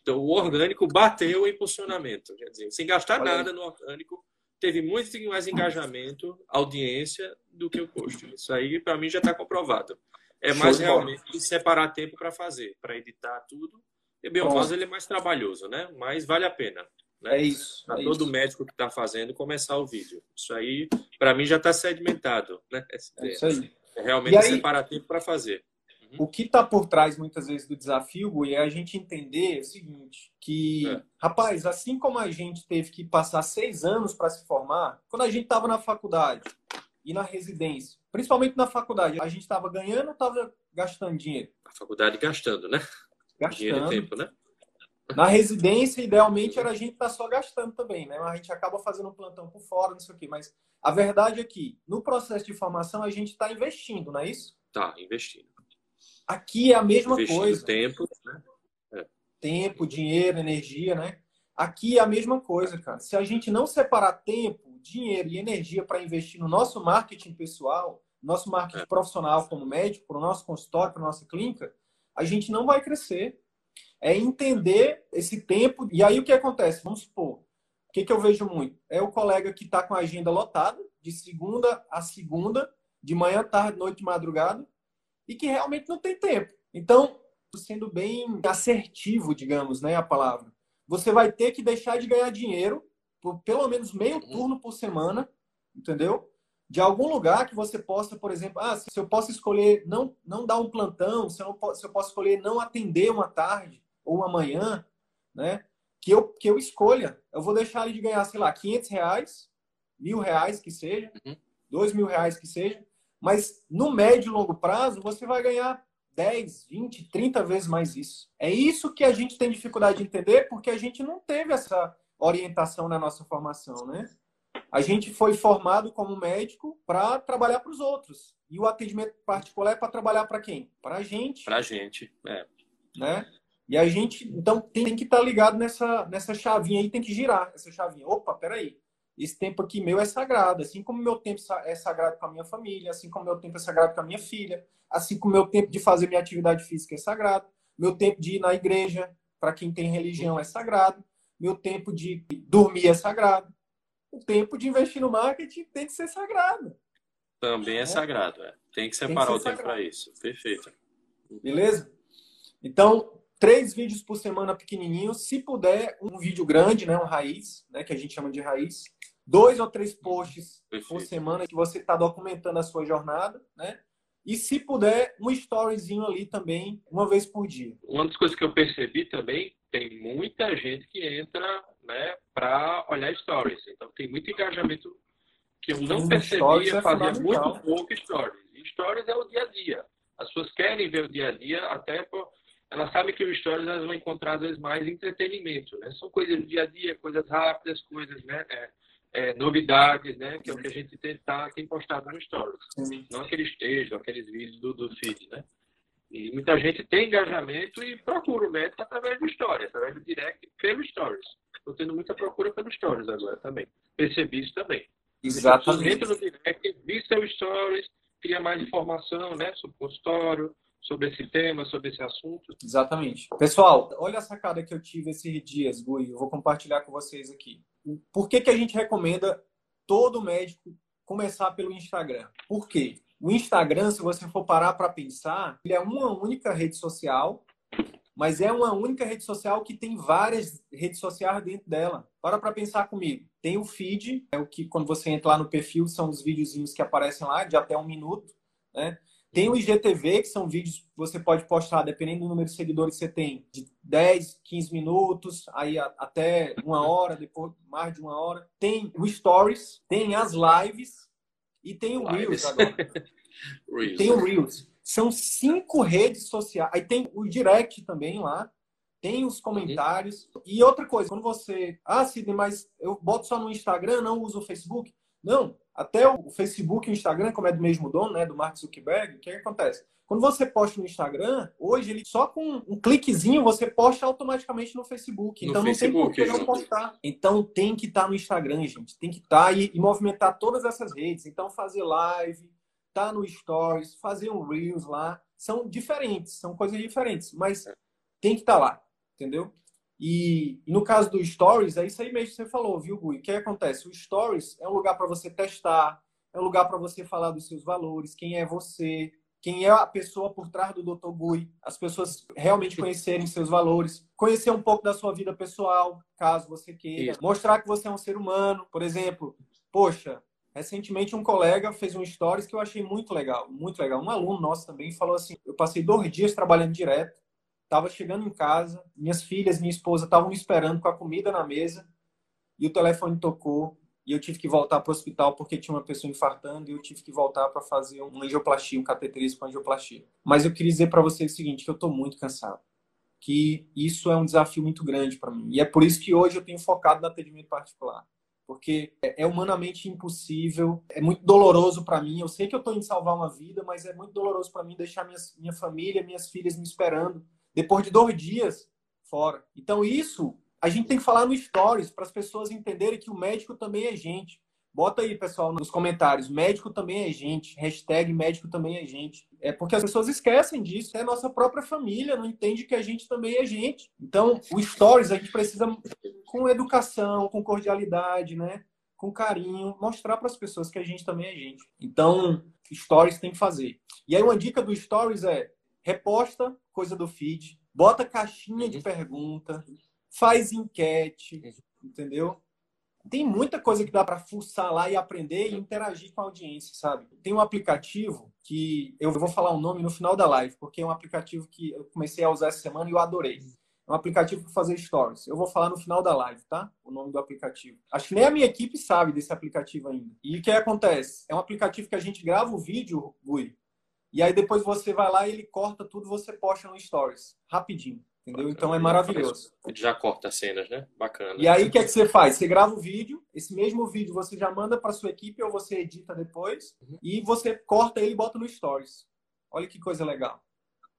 Speaker 2: Então, o orgânico bateu o impulsionamento. Quer dizer, sem gastar Olha nada aí. no orgânico, teve muito mais engajamento, audiência, do que o post. Isso aí, para mim, já está comprovado. É mais realmente separar tempo para fazer, para editar tudo. E bem, o ele é mais trabalhoso, né? Mas vale a pena. Né?
Speaker 1: É isso.
Speaker 2: Para
Speaker 1: é
Speaker 2: todo
Speaker 1: isso.
Speaker 2: médico que está fazendo começar o vídeo. Isso aí, para mim, já está sedimentado. Né?
Speaker 1: É isso aí.
Speaker 2: É realmente aí, separar tempo para fazer.
Speaker 1: Uhum. O que está por trás, muitas vezes, do desafio, Gui, é a gente entender o seguinte, que, é. rapaz, assim como a gente teve que passar seis anos para se formar, quando a gente estava na faculdade e na residência, principalmente na faculdade, a gente estava ganhando ou estava gastando dinheiro?
Speaker 2: Na faculdade gastando, né?
Speaker 1: Gastando. E tempo, né? Na residência, idealmente, era a gente estar tá só gastando também, né? Mas a gente acaba fazendo um plantão por fora, não sei o quê. Mas a verdade é que, no processo de formação, a gente está investindo, não é isso?
Speaker 2: Tá, investindo.
Speaker 1: Aqui é a mesma investindo coisa.
Speaker 2: tempo, né?
Speaker 1: É. Tempo, dinheiro, energia, né? Aqui é a mesma coisa, cara. Se a gente não separar tempo, dinheiro e energia para investir no nosso marketing pessoal, nosso marketing é. profissional como médico, para o nosso consultório, para a nossa clínica, a gente não vai crescer é entender esse tempo. E aí o que acontece? Vamos supor, o que, que eu vejo muito? É o colega que está com a agenda lotada, de segunda a segunda, de manhã, tarde, noite, madrugada, e que realmente não tem tempo. Então, sendo bem assertivo, digamos, né, a palavra, você vai ter que deixar de ganhar dinheiro por pelo menos meio turno por semana, entendeu? De algum lugar que você possa, por exemplo, ah, se eu posso escolher não, não dar um plantão, se eu, não, se eu posso escolher não atender uma tarde, ou amanhã, né? Que eu, que eu escolha. Eu vou deixar ele de ganhar, sei lá, 500 reais, mil reais que seja, uhum. dois mil reais que seja. Mas no médio e longo prazo, você vai ganhar 10, 20, 30 vezes mais isso. É isso que a gente tem dificuldade de entender, porque a gente não teve essa orientação na nossa formação, né? A gente foi formado como médico para trabalhar para os outros. E o atendimento particular é para trabalhar para quem? Para a gente.
Speaker 2: Para a gente, é.
Speaker 1: Né? E a gente, então, tem que estar tá ligado nessa, nessa chavinha aí, tem que girar essa chavinha. Opa, peraí. Esse tempo aqui meu é sagrado, assim como meu tempo é sagrado com a minha família, assim como meu tempo é sagrado com a minha filha, assim como meu tempo de fazer minha atividade física é sagrado, meu tempo de ir na igreja, para quem tem religião, é sagrado, meu tempo de dormir é sagrado, o tempo de investir no marketing tem que ser sagrado.
Speaker 2: Também é, é sagrado, é. Tem que separar tem que o tempo para isso. Perfeito.
Speaker 1: Beleza? Então, três vídeos por semana pequenininhos, se puder, um vídeo grande, né, um raiz, né, que a gente chama de raiz, dois ou três posts Perfeito. por semana que você está documentando a sua jornada, né? E se puder, um storyzinho ali também, uma vez por dia.
Speaker 2: Uma das coisas que eu percebi também, tem muita gente que entra, né, para olhar stories. Então tem muito engajamento que eu não percebia, é fazia muito pouco stories. E stories é o dia a dia. As pessoas querem ver o dia a dia até por elas sabem que o Stories elas vão encontrar às vezes mais entretenimento, né? São coisas do dia a dia, coisas rápidas, coisas, né? É, é, novidades, né? Que é o que a gente tem, tá, tem postado no Stories. Sim. Não aqueles textos, aqueles vídeos do, do feed, né? E muita gente tem engajamento e procura o médico através do Stories, através do direct pelo Stories. Estou tendo muita procura pelo Stories agora também. Percebi isso também.
Speaker 1: Exatamente.
Speaker 2: Dentro do direct, vi seu Stories, cria mais informação, né? Sobre o consultório, sobre esse tema, sobre esse assunto.
Speaker 1: Exatamente. Pessoal, olha a sacada que eu tive esses dias, Gui, eu vou compartilhar com vocês aqui. Por que, que a gente recomenda todo médico começar pelo Instagram? Por quê? O Instagram, se você for parar para pensar, ele é uma única rede social, mas é uma única rede social que tem várias redes sociais dentro dela. Para para pensar comigo. Tem o feed, é o que quando você entra lá no perfil são os videozinhos que aparecem lá de até um minuto, né? Tem o IGTV, que são vídeos que você pode postar, dependendo do número de seguidores que você tem, de 10, 15 minutos, aí até uma hora, depois mais de uma hora. Tem o Stories, tem as lives E tem o Reels agora. Reels. Tem o Reels. São cinco redes sociais. Aí tem o Direct também lá. Tem os comentários. Uhum. E outra coisa, quando você. Ah, Sidney, mas eu boto só no Instagram, não uso o Facebook. Não. Até o Facebook e o Instagram, como é do mesmo dono, né? Do Mark Zuckerberg, o que, que acontece? Quando você posta no Instagram, hoje ele só com um cliquezinho você posta automaticamente no Facebook. No então Facebook, não tem por que não postar. Então tem que estar tá no Instagram, gente. Tem que estar tá e, e, movimentar todas essas redes. Então fazer live, tá no Stories, fazer um Reels lá. São diferentes, são coisas diferentes, mas tem que estar tá lá, entendeu? E, e, no caso do Stories, é isso aí mesmo que você falou, viu, Gui? O que acontece? O Stories é um lugar para você testar, é um lugar para você falar dos seus valores, quem é você, quem é a pessoa por trás do Dr. Gui, as pessoas realmente conhecerem seus valores, conhecer um pouco da sua vida pessoal, caso você queira, Isso. mostrar que você é um ser humano, por exemplo. Poxa, recentemente um colega fez um stories que eu achei muito legal, muito legal. Um aluno nosso também falou assim: eu passei dois dias trabalhando direto, estava chegando em casa, minhas filhas, minha esposa estavam me esperando com a comida na mesa e o telefone tocou e eu tive que voltar para o hospital porque tinha uma pessoa infartando e eu tive que voltar para fazer uma angioplastia, um cateterismo com angioplastia. Mas eu queria dizer para vocês o seguinte, que eu estou muito cansado, que isso é um desafio muito grande para mim. E é por isso que hoje eu tenho focado no atendimento particular. Porque é humanamente impossível, é muito doloroso para mim. Eu sei que eu estou em salvar uma vida, mas é muito doloroso para mim deixar minha, minha família, minhas filhas me esperando depois de dois dias fora. Então, isso a gente tem que falar no stories para as pessoas entenderem que o médico também é gente. Bota aí, pessoal, nos comentários. Médico também é gente. Hashtag médico também é gente. É porque as pessoas esquecem disso. É a nossa própria família, não entende que a gente também é gente. Então, o stories a gente precisa, com educação, com cordialidade, né? com carinho, mostrar para as pessoas que a gente também é gente. Então, stories tem que fazer. E aí, uma dica do stories é reposta coisa do feed, bota caixinha de pergunta, faz enquete, entendeu? Tem muita coisa que dá para fuçar lá e aprender e interagir com a audiência, sabe? Tem um aplicativo que eu vou falar o nome no final da live, porque é um aplicativo que eu comecei a usar essa semana e eu adorei. É um aplicativo para fazer stories. Eu vou falar no final da live, tá? O nome do aplicativo. Acho que nem a minha equipe sabe desse aplicativo ainda. E o que acontece? É um aplicativo que a gente grava o vídeo, Gui, e aí depois você vai lá e ele corta tudo, você posta no stories, rapidinho. Entendeu? Então é maravilhoso.
Speaker 2: Ele já corta cenas, né? Bacana.
Speaker 1: E aí o que, é que você faz? Você grava o vídeo, esse mesmo vídeo você já manda para sua equipe ou você edita depois uhum. e você corta ele e bota no Stories. Olha que coisa legal.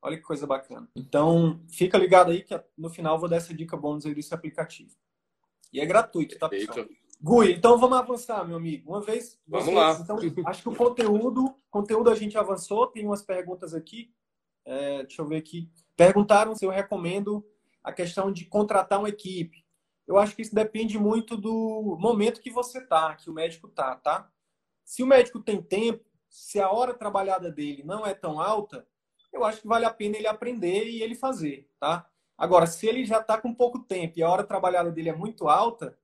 Speaker 1: Olha que coisa bacana. Então, fica ligado aí que no final eu vou dar essa dica bônus aí desse aplicativo. E é gratuito, tá, pessoal? Gui, então vamos avançar, meu amigo. Uma vez.
Speaker 2: Vamos vocês, lá.
Speaker 1: Então, acho que o conteúdo, conteúdo a gente avançou. Tem umas perguntas aqui. É, deixa eu ver aqui. Perguntaram se eu recomendo a questão de contratar uma equipe. Eu acho que isso depende muito do momento que você tá, que o médico tá, tá? Se o médico tem tempo, se a hora trabalhada dele não é tão alta, eu acho que vale a pena ele aprender e ele fazer, tá? Agora, se ele já está com pouco tempo e a hora trabalhada dele é muito alta,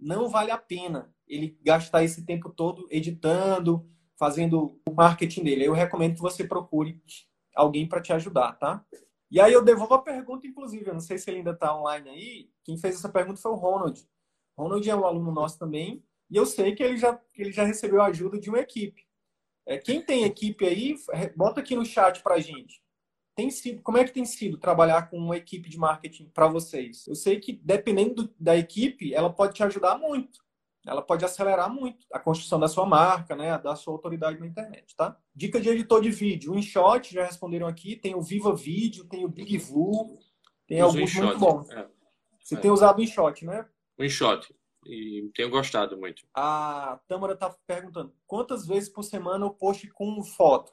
Speaker 1: não vale a pena ele gastar esse tempo todo editando, fazendo o marketing dele. Eu recomendo que você procure alguém para te ajudar, tá? E aí eu devolvo a pergunta, inclusive, eu não sei se ele ainda está online aí. Quem fez essa pergunta foi o Ronald. Ronald é um aluno nosso também, e eu sei que ele já, ele já recebeu a ajuda de uma equipe. É, quem tem equipe aí, bota aqui no chat para gente. Tem sido, como é que tem sido trabalhar com uma equipe de marketing para vocês? Eu sei que dependendo da equipe, ela pode te ajudar muito ela pode acelerar muito a construção da sua marca, né, da sua autoridade na internet, tá? Dica de editor de vídeo, o InShot, já responderam aqui, tem o Viva Vídeo, tem o Big Vu, tem Uso alguns InShot, muito bons. É. Você é. tem usado o InShot, né?
Speaker 2: O InShot, e tenho gostado muito.
Speaker 1: A Tâmara tá perguntando, quantas vezes por semana eu posto com foto?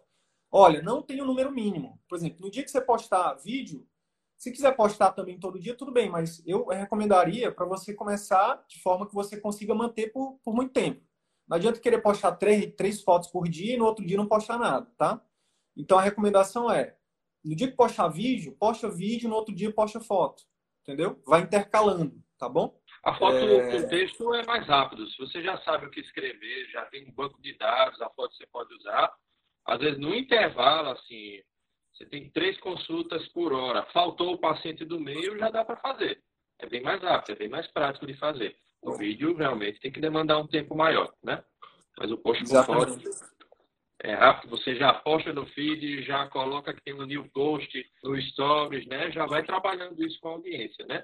Speaker 1: Olha, não tem um número mínimo. Por exemplo, no dia que você postar vídeo, se quiser postar também todo dia, tudo bem, mas eu recomendaria para você começar de forma que você consiga manter por, por muito tempo. Não adianta querer postar três, três fotos por dia e no outro dia não postar nada, tá? Então a recomendação é, no dia que postar vídeo, posta vídeo, no outro dia posta foto. Entendeu? Vai intercalando, tá bom?
Speaker 2: A foto é... texto é mais rápido. Se você já sabe o que escrever, já tem um banco de dados, a foto você pode usar. Às vezes no intervalo, assim, você tem três consultas por hora. Faltou o paciente do meio, já dá para fazer. É bem mais rápido, é bem mais prático de fazer. O vídeo realmente tem que demandar um tempo maior, né? Mas o post por fora é, você já posta no feed, já coloca que tem um new post no stories, né? Já vai trabalhando isso com a audiência, né?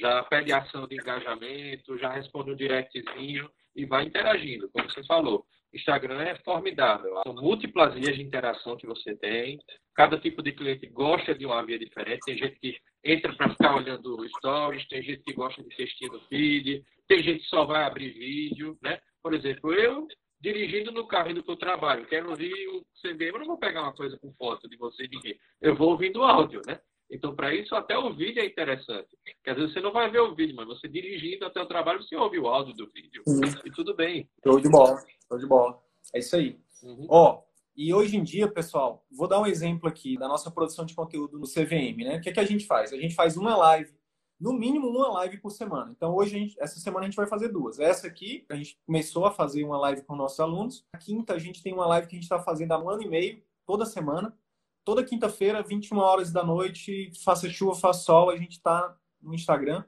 Speaker 2: Já pede ação de engajamento, já responde um directzinho e vai interagindo, como você falou. Instagram é formidável. São múltiplas vias de interação que você tem. Cada tipo de cliente gosta de uma via diferente. Tem gente que entra para ficar olhando stories, tem gente que gosta de assistir no feed, tem gente que só vai abrir vídeo, né? Por exemplo, eu dirigindo no carro indo para o trabalho, quero ouvir o CD, eu não vou pegar uma coisa com foto de você de ninguém. Eu vou ouvindo áudio, né? Então, para isso, até o vídeo é interessante. Porque às vezes você não vai ver o vídeo, mas você dirigindo até o trabalho, você ouve o áudio do vídeo. Sim. E tudo bem.
Speaker 1: Show de bola. Show de bola. É isso aí. Uhum. Ó, e hoje em dia, pessoal, vou dar um exemplo aqui da nossa produção de conteúdo no CVM, né? O que, é que a gente faz? A gente faz uma live, no mínimo uma live por semana. Então, hoje, gente, essa semana a gente vai fazer duas. Essa aqui, a gente começou a fazer uma live com nossos alunos. A quinta, a gente tem uma live que a gente está fazendo há um ano e meio, toda semana toda quinta-feira, 21 horas da noite, faça chuva, faça sol, a gente está no Instagram.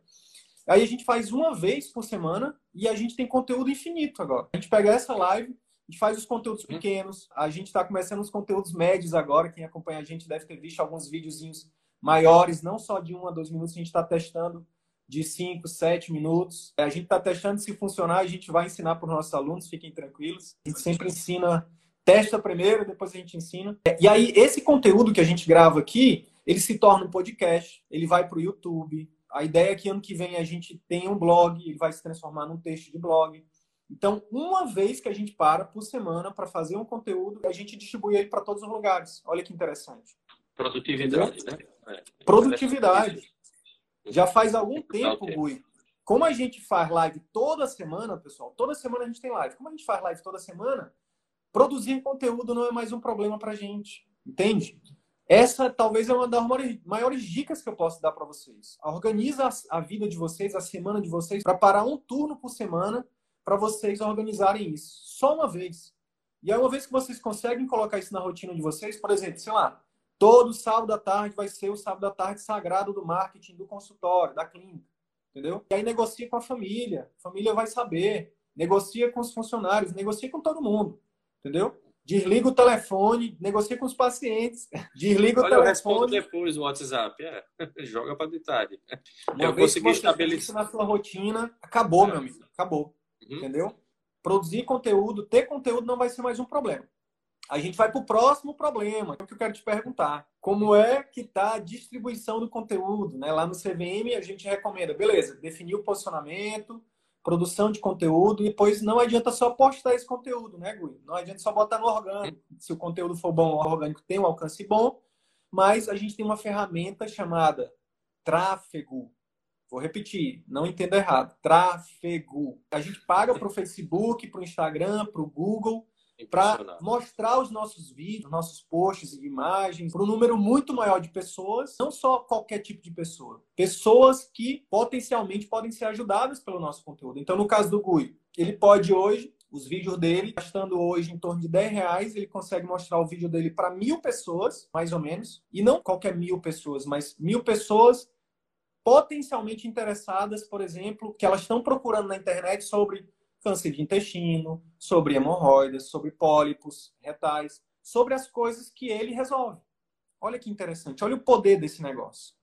Speaker 1: Aí a gente faz uma vez por semana e a gente tem conteúdo infinito agora. A gente pega essa live, a gente faz os conteúdos uhum. pequenos, a gente está começando os conteúdos médios agora. Quem acompanha a gente deve ter visto alguns videozinhos maiores, não só de um a dois minutos, a gente está testando de 5, 7 minutos. A gente está testando se funcionar, a gente vai ensinar para os nossos alunos, fiquem tranquilos. A gente sempre ensina testa primeiro, depois a gente ensina. E aí, esse conteúdo que a gente grava aqui, ele se torna um podcast, ele vai para o YouTube. A ideia é que ano que vem a gente tenha um blog, ele vai se transformar num texto de blog. Então, uma vez que a gente para por semana para fazer um conteúdo, a gente distribui ele para todos os lugares. Olha que interessante.
Speaker 2: Produtividade, né?
Speaker 1: É. Produtividade. Já faz algum tempo, Gui. Como a gente faz live toda semana, pessoal, toda semana a gente tem live. Como a gente faz live toda semana, produzir conteúdo não é mais um problema para gente, entende? Essa talvez é uma das maiores dicas que eu posso dar para vocês. Organiza a vida de vocês, a semana de vocês, para parar um turno por semana para vocês organizarem isso. Só uma vez. E aí, uma vez que vocês conseguem colocar isso na rotina de vocês, por exemplo, sei lá, todo sábado à tarde vai ser o sábado à tarde sagrado do marketing, do consultório, da clínica. Entendeu? E aí negocia com a família. A família vai saber. Negocia com os funcionários, negocia com todo mundo entendeu? Desliga o telefone, negocia com os pacientes, desliga
Speaker 2: Olha,
Speaker 1: o telefone.
Speaker 2: Eu respondo depois o WhatsApp, é. joga para detalhe. Uma eu consegui estabelecer
Speaker 1: na sua rotina, acabou, meu amigo, acabou, uhum. entendeu? Produzir conteúdo, ter conteúdo não vai ser mais um problema. A gente vai para o próximo problema, que é o que eu quero te perguntar. Como é que está a distribuição do conteúdo? Né? Lá no CVM a gente recomenda, beleza, definir o posicionamento, produção de conteúdo, e depois não adianta só postar esse conteúdo, né, Gui? Não adianta só botar no orgânico. Se o conteúdo for bom, o orgânico tem um alcance bom, mas a gente tem uma ferramenta chamada tráfego. Vou repetir, não entenda errado. Tráfego. A gente paga para o Facebook, para o Instagram, para o Google para mostrar os nossos vídeos, nossos posts e imagens para um número muito maior de pessoas, não só qualquer tipo de pessoa, pessoas que potencialmente podem ser ajudadas pelo nosso conteúdo. Então, no caso do Gui, ele pode hoje, os vídeos dele, gastando hoje em torno de 10 reais, ele consegue mostrar o vídeo dele para mil pessoas, mais ou menos, e não qualquer mil pessoas, mas mil pessoas potencialmente interessadas, por exemplo, que elas estão procurando na internet sobre câncer de intestino, sobre hemorroidas, sobre pólipos retais, sobre as coisas que ele resolve. Olha que interessante, olha o poder desse negócio.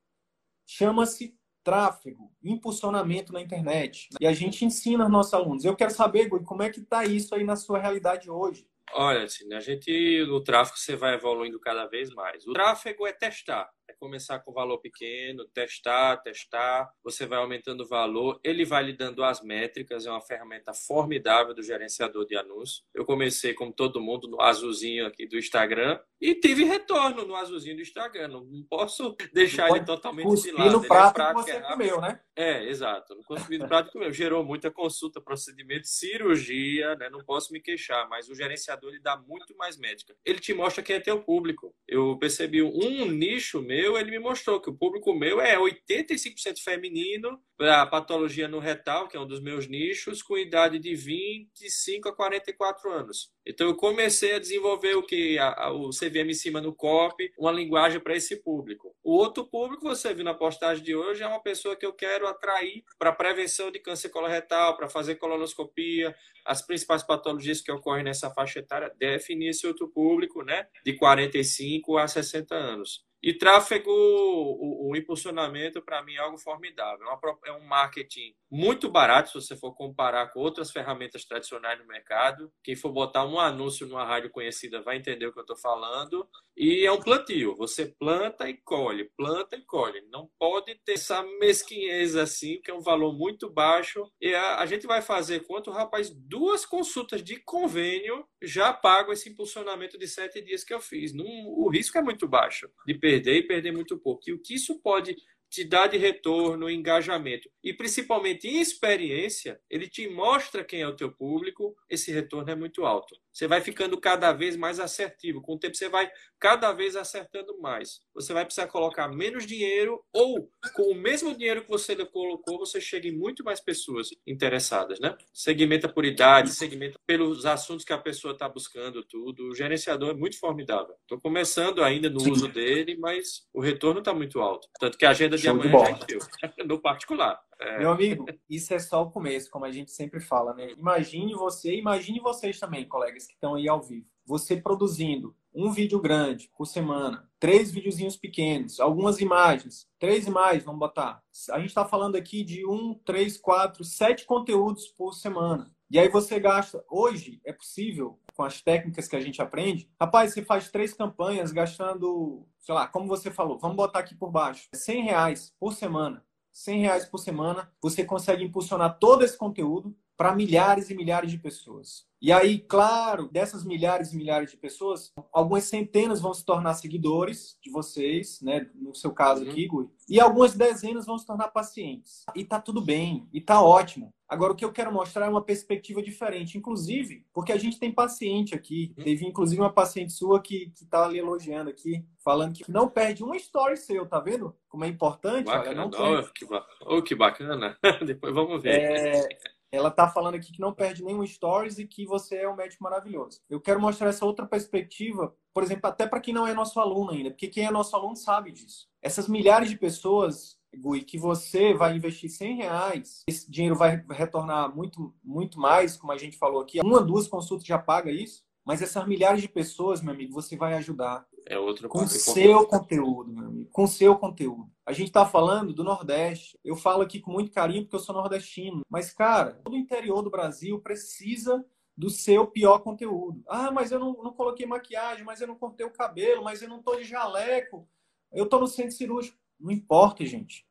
Speaker 1: Chama-se tráfego, impulsionamento na internet. E a gente ensina aos nossos alunos. Eu quero saber, Gui, como é que está isso aí na sua realidade hoje?
Speaker 2: Olha, assim, a gente, no tráfego, você vai evoluindo cada vez mais. O tráfego é testar começar com valor pequeno, testar, testar, você vai aumentando o valor, ele vai lhe dando as métricas, é uma ferramenta formidável do gerenciador de anúncios. Eu comecei, como todo mundo, no azulzinho aqui do Instagram e tive retorno no azulzinho do Instagram. Não posso deixar ele totalmente
Speaker 1: de lado. no é prato, é que você comeu, né?
Speaker 2: É, exato. No prato que comeu. Gerou muita consulta, procedimento, cirurgia, né? Não posso me queixar, mas o gerenciador ele dá muito mais métrica. Ele te mostra quem é teu público. Eu percebi um nicho mesmo meu, ele me mostrou que o público meu é 85% feminino, para patologia no retal, que é um dos meus nichos, com idade de 25 a 44 anos. Então eu comecei a desenvolver o que a, a, o CVM em cima no COP, uma linguagem para esse público. O outro público, você viu na postagem de hoje, é uma pessoa que eu quero atrair para prevenção de câncer coloretal, para fazer colonoscopia, as principais patologias que ocorrem nessa faixa etária, definir esse outro público, né, de 45 a 60 anos. E tráfego, o, o impulsionamento, para mim, é algo formidável. É, é um marketing muito barato, se você for comparar com outras ferramentas tradicionais no mercado. Quem for botar um anúncio numa rádio conhecida vai entender o que eu estou falando. E é um plantio. Você planta e colhe, planta e colhe. Não pode ter essa mesquinhez assim, que é um valor muito baixo. E a, a gente vai fazer quanto, rapaz, duas consultas de convênio já pago esse impulsionamento de sete dias que eu fiz. Num, o risco é muito baixo de perder e perder muito pouco. E o que isso pode te dar de retorno, engajamento e principalmente em experiência, ele te mostra quem é o teu público, esse retorno é muito alto. Você vai ficando cada vez mais assertivo, com o tempo você vai cada vez acertando mais. Você vai precisar colocar menos dinheiro ou com o mesmo dinheiro que você colocou, você chega em muito mais pessoas interessadas, né? Segmenta por idade, segmenta pelos assuntos que a pessoa está buscando, tudo. O gerenciador é muito formidável. Estou começando ainda no Sim. uso dele, mas o retorno está muito alto. Tanto que a agenda de Show amanhã já encheu, no particular.
Speaker 1: É. Meu amigo, isso é só o começo, como a gente sempre fala, né? Imagine você, imagine vocês também, colegas que estão aí ao vivo. Você produzindo um vídeo grande por semana, três videozinhos pequenos, algumas imagens, três imagens, vamos botar. A gente está falando aqui de um, três, quatro, sete conteúdos por semana. E aí você gasta. Hoje é possível, com as técnicas que a gente aprende. Rapaz, você faz três campanhas gastando, sei lá, como você falou, vamos botar aqui por baixo, 100 reais por semana. 100 reais por semana, você consegue impulsionar todo esse conteúdo para milhares e milhares de pessoas. E aí, claro, dessas milhares e milhares de pessoas, algumas centenas vão se tornar seguidores de vocês, né? No seu caso uhum. aqui, Gui. E algumas dezenas vão se tornar pacientes. E tá tudo bem, e tá ótimo. Agora, o que eu quero mostrar é uma perspectiva diferente, inclusive, porque a gente tem paciente aqui. Uhum. Teve, inclusive, uma paciente sua que, que tá ali elogiando aqui, falando que não perde uma story seu, tá vendo? Como é importante.
Speaker 2: Bacana. Olha, não oh, que, ba... oh, que bacana. Depois vamos ver.
Speaker 1: É... Ela está falando aqui que não perde nenhum stories e que você é um médico maravilhoso. Eu quero mostrar essa outra perspectiva, por exemplo, até para quem não é nosso aluno ainda, porque quem é nosso aluno sabe disso. Essas milhares de pessoas, Gui, que você vai investir 100 reais, esse dinheiro vai retornar muito, muito mais, como a gente falou aqui. Uma, duas consultas já paga isso. Mas essas milhares de pessoas, meu amigo, você vai ajudar.
Speaker 2: É outro
Speaker 1: com seu conteúdo, meu amigo. Com seu conteúdo. A gente está falando do Nordeste. Eu falo aqui com muito carinho porque eu sou nordestino. Mas, cara, todo o interior do Brasil precisa do seu pior conteúdo. Ah, mas eu não, não coloquei maquiagem, mas eu não cortei o cabelo, mas eu não tô de jaleco. Eu tô no centro cirúrgico. Não importa, gente.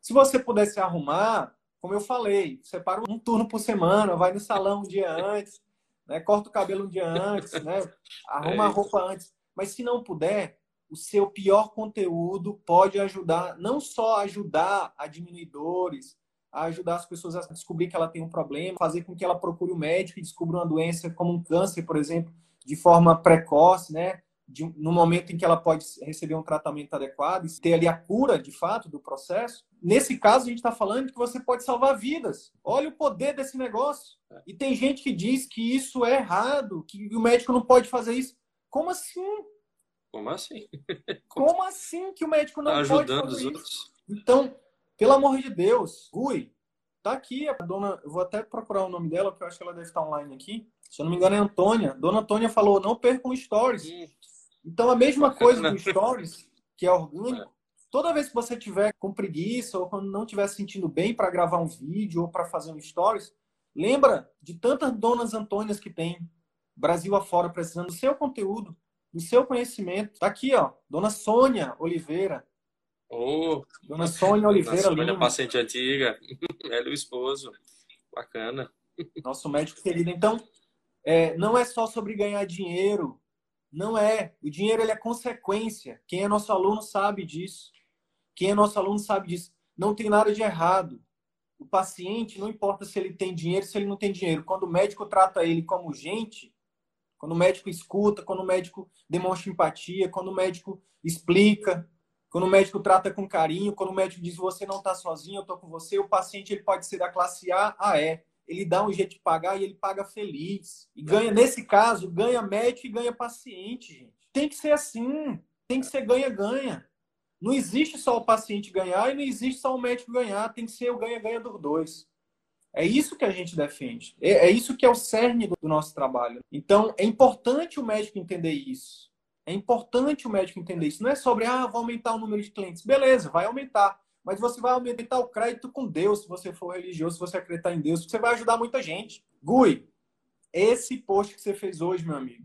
Speaker 1: Se você pudesse arrumar, como eu falei, separa um turno por semana, vai no salão um dia antes né? Corta o cabelo um dia antes, né? Arruma é a roupa antes. Mas se não puder, o seu pior conteúdo pode ajudar, não só ajudar a diminuir dores, a ajudar as pessoas a descobrir que ela tem um problema, fazer com que ela procure um médico e descubra uma doença como um câncer, por exemplo, de forma precoce, né? De, no momento em que ela pode receber um tratamento adequado e ter ali a cura, de fato, do processo. Nesse caso, a gente está falando que você pode salvar vidas. Olha o poder desse negócio. E tem gente que diz que isso é errado, que o médico não pode fazer isso. Como assim?
Speaker 2: Como assim?
Speaker 1: Como assim que o médico não
Speaker 2: tá
Speaker 1: pode
Speaker 2: fazer os isso? outros.
Speaker 1: Então, pelo amor de Deus, Gui, tá aqui a dona, eu vou até procurar o nome dela, porque eu acho que ela deve estar online aqui. Se eu não me engano é Antônia. Dona Antônia falou: "Não percam stories". Então a mesma coisa do stories, que é orgânico, é. toda vez que você tiver com preguiça ou quando não estiver sentindo bem para gravar um vídeo ou para fazer um stories, Lembra de tantas donas Antônias que tem Brasil afora precisando do seu conteúdo, do seu conhecimento. Tá aqui, ó, Dona Sônia Oliveira.
Speaker 2: Oh,
Speaker 1: Dona Sônia Oliveira
Speaker 2: Dona Sônia, paciente antiga. Ela e o esposo. Bacana.
Speaker 1: Nosso médico querido. Então, é, não é só sobre ganhar dinheiro. Não é. O dinheiro ele é consequência. Quem é nosso aluno sabe disso. Quem é nosso aluno sabe disso. Não tem nada de errado o paciente, não importa se ele tem dinheiro, se ele não tem dinheiro, quando o médico trata ele como gente, quando o médico escuta, quando o médico demonstra empatia, quando o médico explica, quando o médico trata com carinho, quando o médico diz você não está sozinho, eu estou com você, o paciente ele pode ser da classe A a E. Ele dá um jeito de pagar e ele paga feliz. E ganha, nesse caso, ganha médico e ganha paciente, gente. Tem que ser assim. Tem que ser ganha-ganha. Não existe só o paciente ganhar e não existe só o médico ganhar. Tem que ser o ganha-ganha dos dois. É isso que a gente defende. É, é isso que é o cerne do nosso trabalho. Então, é importante o médico entender isso. É importante o médico entender isso. Não é sobre, ah, vou aumentar o número de clientes. Beleza, vai aumentar. Mas você vai aumentar o crédito com Deus, se você for religioso, se você acreditar em Deus, você vai ajudar muita gente. Gui, esse post que você fez hoje, meu amigo,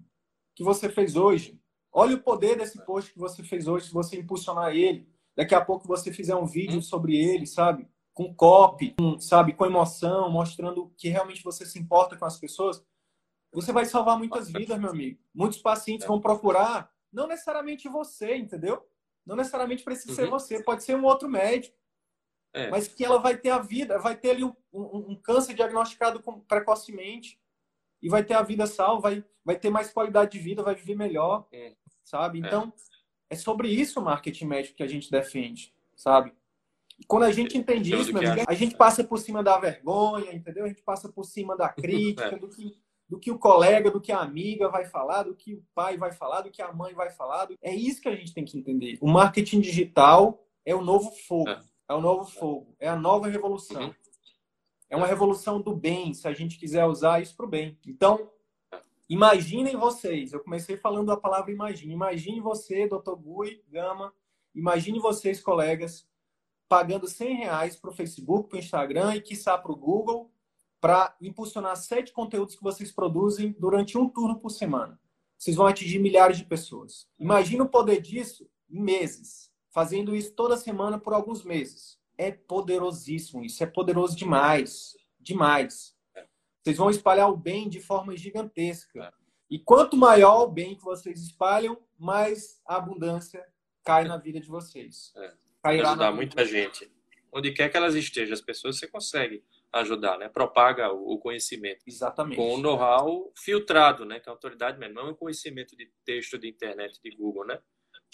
Speaker 1: que você fez hoje, olha o poder desse post que você fez hoje, se você impulsionar ele. Daqui a pouco você fizer um vídeo hum. sobre ele, sabe? Com copy, com, sabe, com emoção, mostrando que realmente você se importa com as pessoas, você vai salvar muitas vidas, meu amigo. Muitos pacientes vão procurar, não necessariamente você, entendeu? Não necessariamente precisa uhum. ser você, pode ser um outro médico. É. Mas que ela vai ter a vida, vai ter ali um, um, um câncer diagnosticado precocemente e vai ter a vida salva, vai, vai ter mais qualidade de vida, vai viver melhor, é. sabe? Então, é. é sobre isso o marketing médico que a gente defende, sabe? Quando a gente entende isso, meu amigo, a gente passa por cima da vergonha, entendeu? A gente passa por cima da crítica, é. do, que, do que o colega, do que a amiga vai falar, do que o pai vai falar, do que a mãe vai falar. É isso que a gente tem que entender. O marketing digital é o novo fogo. É, é o novo fogo. É a nova revolução. Uhum. É uma revolução do bem, se a gente quiser usar isso para o bem. Então, imaginem vocês. Eu comecei falando a palavra imagine. Imagine você, Dr. Gui Gama. Imagine vocês, colegas, pagando 100 reais para o Facebook, para o Instagram e, quiçá, para o Google, para impulsionar sete conteúdos que vocês produzem durante um turno por semana. Vocês vão atingir milhares de pessoas. Imagina o poder disso em meses, fazendo isso toda semana por alguns meses. É poderosíssimo isso, é poderoso demais, demais. Vocês vão espalhar o bem de forma gigantesca. E quanto maior o bem que vocês espalham, mais a abundância cai na vida de vocês.
Speaker 2: É ajudar muita gente. Onde quer que elas estejam, as pessoas você consegue ajudar, né? Propaga o conhecimento.
Speaker 1: Exatamente.
Speaker 2: Com o know-how filtrado, né? Que a autoridade mesmo, não é um conhecimento de texto de internet de Google, né?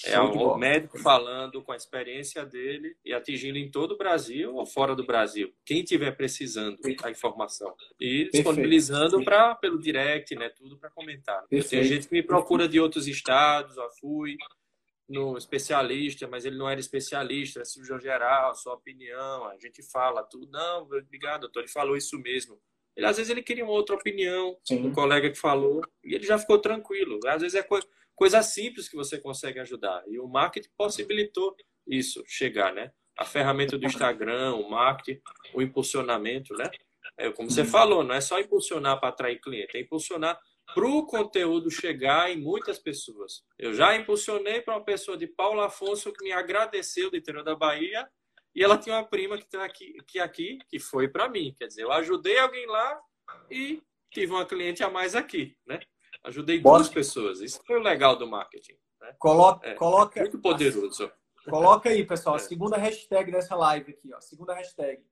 Speaker 2: É o médico falando com a experiência dele e atingindo em todo o Brasil ou fora do Brasil. Quem tiver precisando da informação. E disponibilizando para pelo direct, né? Tudo para comentar. Tem gente que me procura de outros estados, já fui, no especialista, mas ele não era especialista, é cirurgião geral, sua opinião, a gente fala tudo. Não, obrigado, doutor, ele falou isso mesmo. Ele, às vezes ele queria uma outra opinião, Sim. um colega que falou, e ele já ficou tranquilo. Às vezes é coisa, coisa simples que você consegue ajudar. E o marketing possibilitou isso chegar, né? A ferramenta do Instagram, o marketing, o impulsionamento, né? É, como você falou, não é só impulsionar para atrair cliente, é impulsionar para o conteúdo chegar em muitas pessoas. Eu já impulsionei para uma pessoa de Paulo Afonso que me agradeceu do interior da Bahia e ela tinha uma prima que está aqui, que aqui, que foi para mim. Quer dizer, eu ajudei alguém lá e tive uma cliente a mais aqui, né? Ajudei duas pessoas. Isso foi o legal do marketing. Né?
Speaker 1: Coloca, é, coloca,
Speaker 2: muito poderoso.
Speaker 1: Coloca aí, pessoal, a é. segunda hashtag dessa live aqui, ó. Segunda hashtag.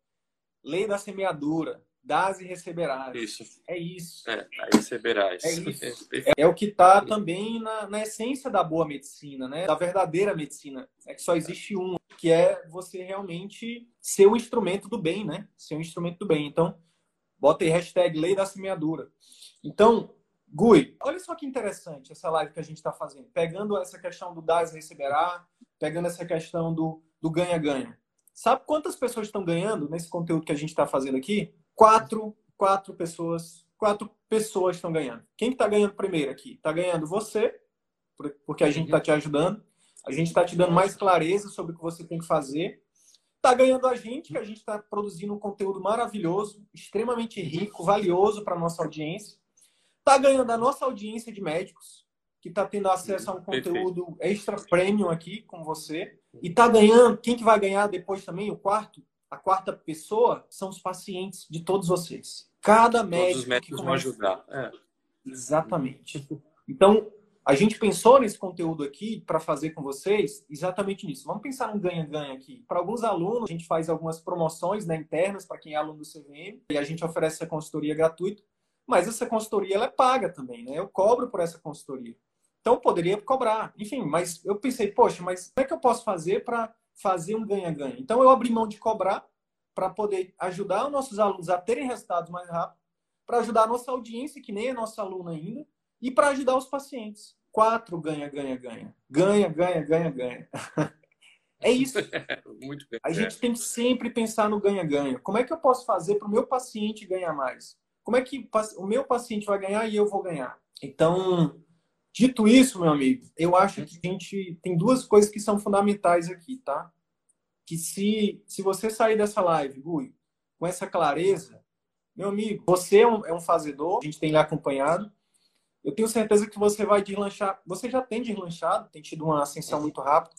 Speaker 1: Lei da semeadura das e receberás.
Speaker 2: Isso.
Speaker 1: É isso.
Speaker 2: É, receberás.
Speaker 1: É isso. É, é o que está também na, na, essência da boa medicina, né? Da verdadeira medicina. É que só existe um, que é você realmente ser o instrumento do bem, né? Ser um instrumento do bem. Então, bota aí hashtag lei da semeadura. Então, Gui, olha só que interessante essa live que a gente está fazendo. Pegando essa questão do das e receberá, pegando essa questão do ganha-ganha. Sabe quantas pessoas estão ganhando nesse conteúdo que a gente está fazendo aqui? Quatro, quatro pessoas, quatro pessoas estão ganhando. Quem está ganhando primeiro aqui? Está ganhando você, porque a gente está te ajudando. A gente está te dando mais clareza sobre o que você tem que fazer. Está ganhando a gente, que a gente está produzindo um conteúdo maravilhoso, extremamente rico, valioso para a nossa audiência. Está ganhando a nossa audiência de médicos, que está tendo acesso a um conteúdo extra premium aqui com você. E está ganhando, quem que vai ganhar depois também, o quarto? A quarta pessoa são os pacientes de todos vocês. Cada médico. Todos
Speaker 2: os médicos vão ajudar. É.
Speaker 1: Exatamente. Então, a gente pensou nesse conteúdo aqui para fazer com vocês exatamente nisso. Vamos pensar num ganha-ganha aqui. Para alguns alunos, a gente faz algumas promoções né, internas para quem é aluno do CVM e a gente oferece essa consultoria gratuita, mas essa consultoria ela é paga também, né? Eu cobro por essa consultoria. Então, poderia cobrar. Enfim, mas eu pensei, poxa, mas como é que eu posso fazer para fazer um ganha-ganha? Então, eu abri mão de cobrar para poder ajudar os nossos alunos a terem resultados mais rápido, para ajudar a nossa audiência, que nem é nossa aluna ainda, e para ajudar os pacientes. Quatro ganha, ganha, ganha. Ganha, ganha, ganha, ganha. é isso.
Speaker 2: Muito bem.
Speaker 1: A gente tem que sempre pensar no ganha-ganha. Como é que eu posso fazer para o meu paciente ganhar mais? Como é que o meu paciente vai ganhar e eu vou ganhar? Então, dito isso, meu amigo, eu acho que a gente tem duas coisas que são fundamentais aqui, tá? Que se, se você sair dessa live, Gui, com essa clareza, meu amigo, você é um, é um fazedor, a gente tem lhe acompanhado. Eu tenho certeza que você vai deslanchar. Você já tem deslanchado, tem tido uma ascensão muito rápida,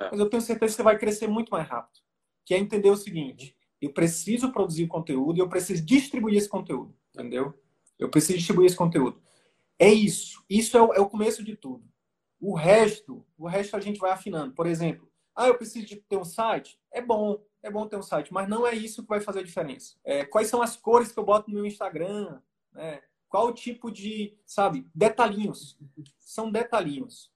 Speaker 1: é. mas eu tenho certeza que você vai crescer muito mais rápido. Que é entender o seguinte: eu preciso produzir conteúdo e eu preciso distribuir esse conteúdo entendeu? Eu preciso distribuir esse conteúdo. É isso. Isso é o, é o começo de tudo. O resto, o resto a gente vai afinando. Por exemplo, ah, eu preciso de ter um site. É bom, é bom ter um site, mas não é isso que vai fazer a diferença. É, quais são as cores que eu boto no meu Instagram? Né? Qual tipo de, sabe, detalhinhos. São detalhinhos.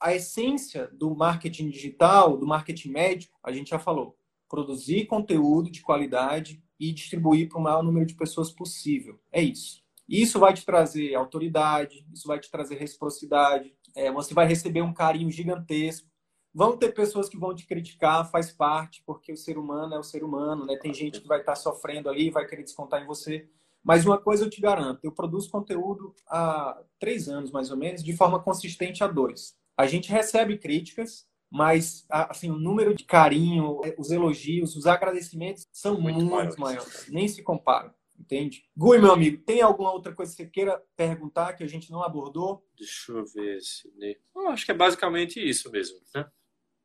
Speaker 1: A essência do marketing digital, do marketing médico, a gente já falou. Produzir conteúdo de qualidade e distribuir para o maior número de pessoas possível. É isso. Isso vai te trazer autoridade, isso vai te trazer reciprocidade, é, você vai receber um carinho gigantesco. Vão ter pessoas que vão te criticar, faz parte, porque o ser humano é o ser humano, né? Tem gente que vai estar sofrendo ali, vai querer descontar em você. Mas uma coisa eu te garanto, eu produzo conteúdo há três anos, mais ou menos, de forma consistente há dois. A gente recebe críticas, mas assim o número de carinho, os elogios, os agradecimentos são muito, muito maiores. maiores, nem se comparam, entende? Gui, meu amigo, tem alguma outra coisa que você queira perguntar que a gente não abordou?
Speaker 2: Deixa eu ver, Sidney. Eu acho que é basicamente isso mesmo, né?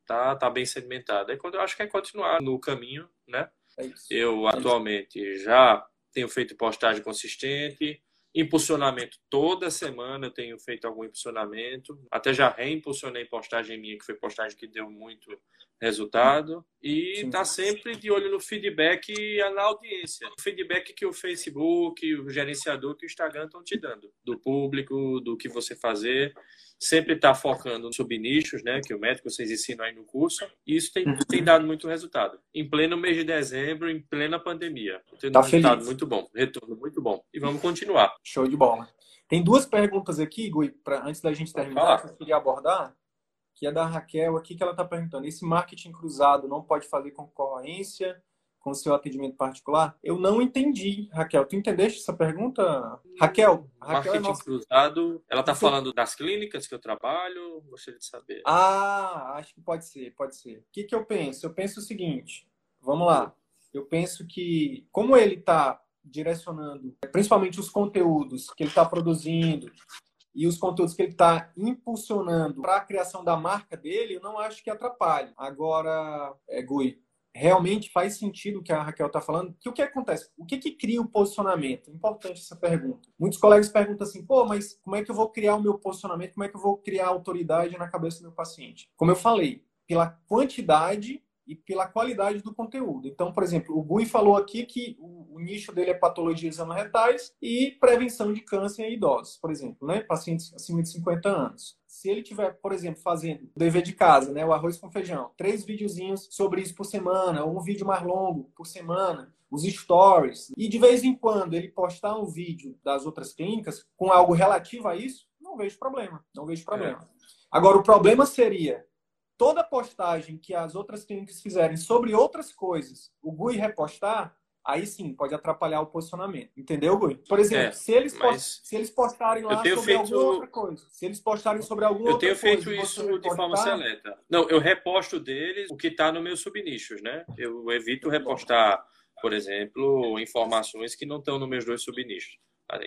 Speaker 2: Tá, tá bem segmentado. Eu acho que é continuar no caminho, né? É eu é atualmente já tenho feito postagem consistente, Impulsionamento, toda semana eu tenho feito algum impulsionamento. Até já reimpulsionei postagem minha, que foi postagem que deu muito resultado. E Sim. tá sempre de olho no feedback e na audiência. O feedback que o Facebook, o gerenciador, que o Instagram estão te dando. Do público, do que você fazer sempre está focando sobre nichos, né, que o médico vocês ensinam aí no curso, e isso tem, tem dado muito resultado. Em pleno mês de dezembro, em plena pandemia. Tem tá resultado feliz. muito bom, retorno muito bom. E vamos continuar.
Speaker 1: Show de bola. Tem duas perguntas aqui, Gui, pra, antes da gente terminar, que eu queria abordar, que é da Raquel aqui, que ela está perguntando, esse marketing cruzado não pode fazer concorrência com o seu atendimento particular? Eu não entendi, Raquel. Tu entendeste essa pergunta? Raquel, Raquel
Speaker 2: é Marketing é nossa... cruzado, ela está falando das clínicas que eu trabalho? Gostaria de saber.
Speaker 1: Ah, acho que pode ser, pode ser. O que, que eu penso? Eu penso o seguinte, vamos lá. Eu penso que, como ele está direcionando, principalmente os conteúdos que ele está produzindo e os conteúdos que ele está impulsionando para a criação da marca dele, eu não acho que atrapalhe. Agora, é, Gui, realmente faz sentido o que a Raquel está falando. Que o que acontece? O que, que cria o posicionamento? Importante essa pergunta. Muitos colegas perguntam assim, pô, mas como é que eu vou criar o meu posicionamento? Como é que eu vou criar autoridade na cabeça do meu paciente? Como eu falei, pela quantidade e pela qualidade do conteúdo. Então, por exemplo, o Gui falou aqui que o, o nicho dele é patologias anorretais e prevenção de câncer em idosos, por exemplo, né? Pacientes acima de 50 anos. Se ele tiver, por exemplo, fazendo o dever de casa, né, o arroz com feijão, três videozinhos sobre isso por semana, ou um vídeo mais longo por semana, os stories, e de vez em quando ele postar um vídeo das outras clínicas com algo relativo a isso, não vejo problema, não vejo problema. É. Agora, o problema seria toda postagem que as outras clínicas fizerem sobre outras coisas, o GUI repostar, aí sim pode atrapalhar o posicionamento. Entendeu, Gui? Por exemplo, é, se, eles mas... se eles postarem lá sobre feito... alguma outra coisa, se eles postarem sobre alguma
Speaker 2: eu
Speaker 1: outra
Speaker 2: coisa. Eu tenho feito isso de forma seleta. Não, eu reposto deles o que está no meu subnichos, né? Eu evito repostar, por exemplo, informações que não estão nos meus dois subnichos.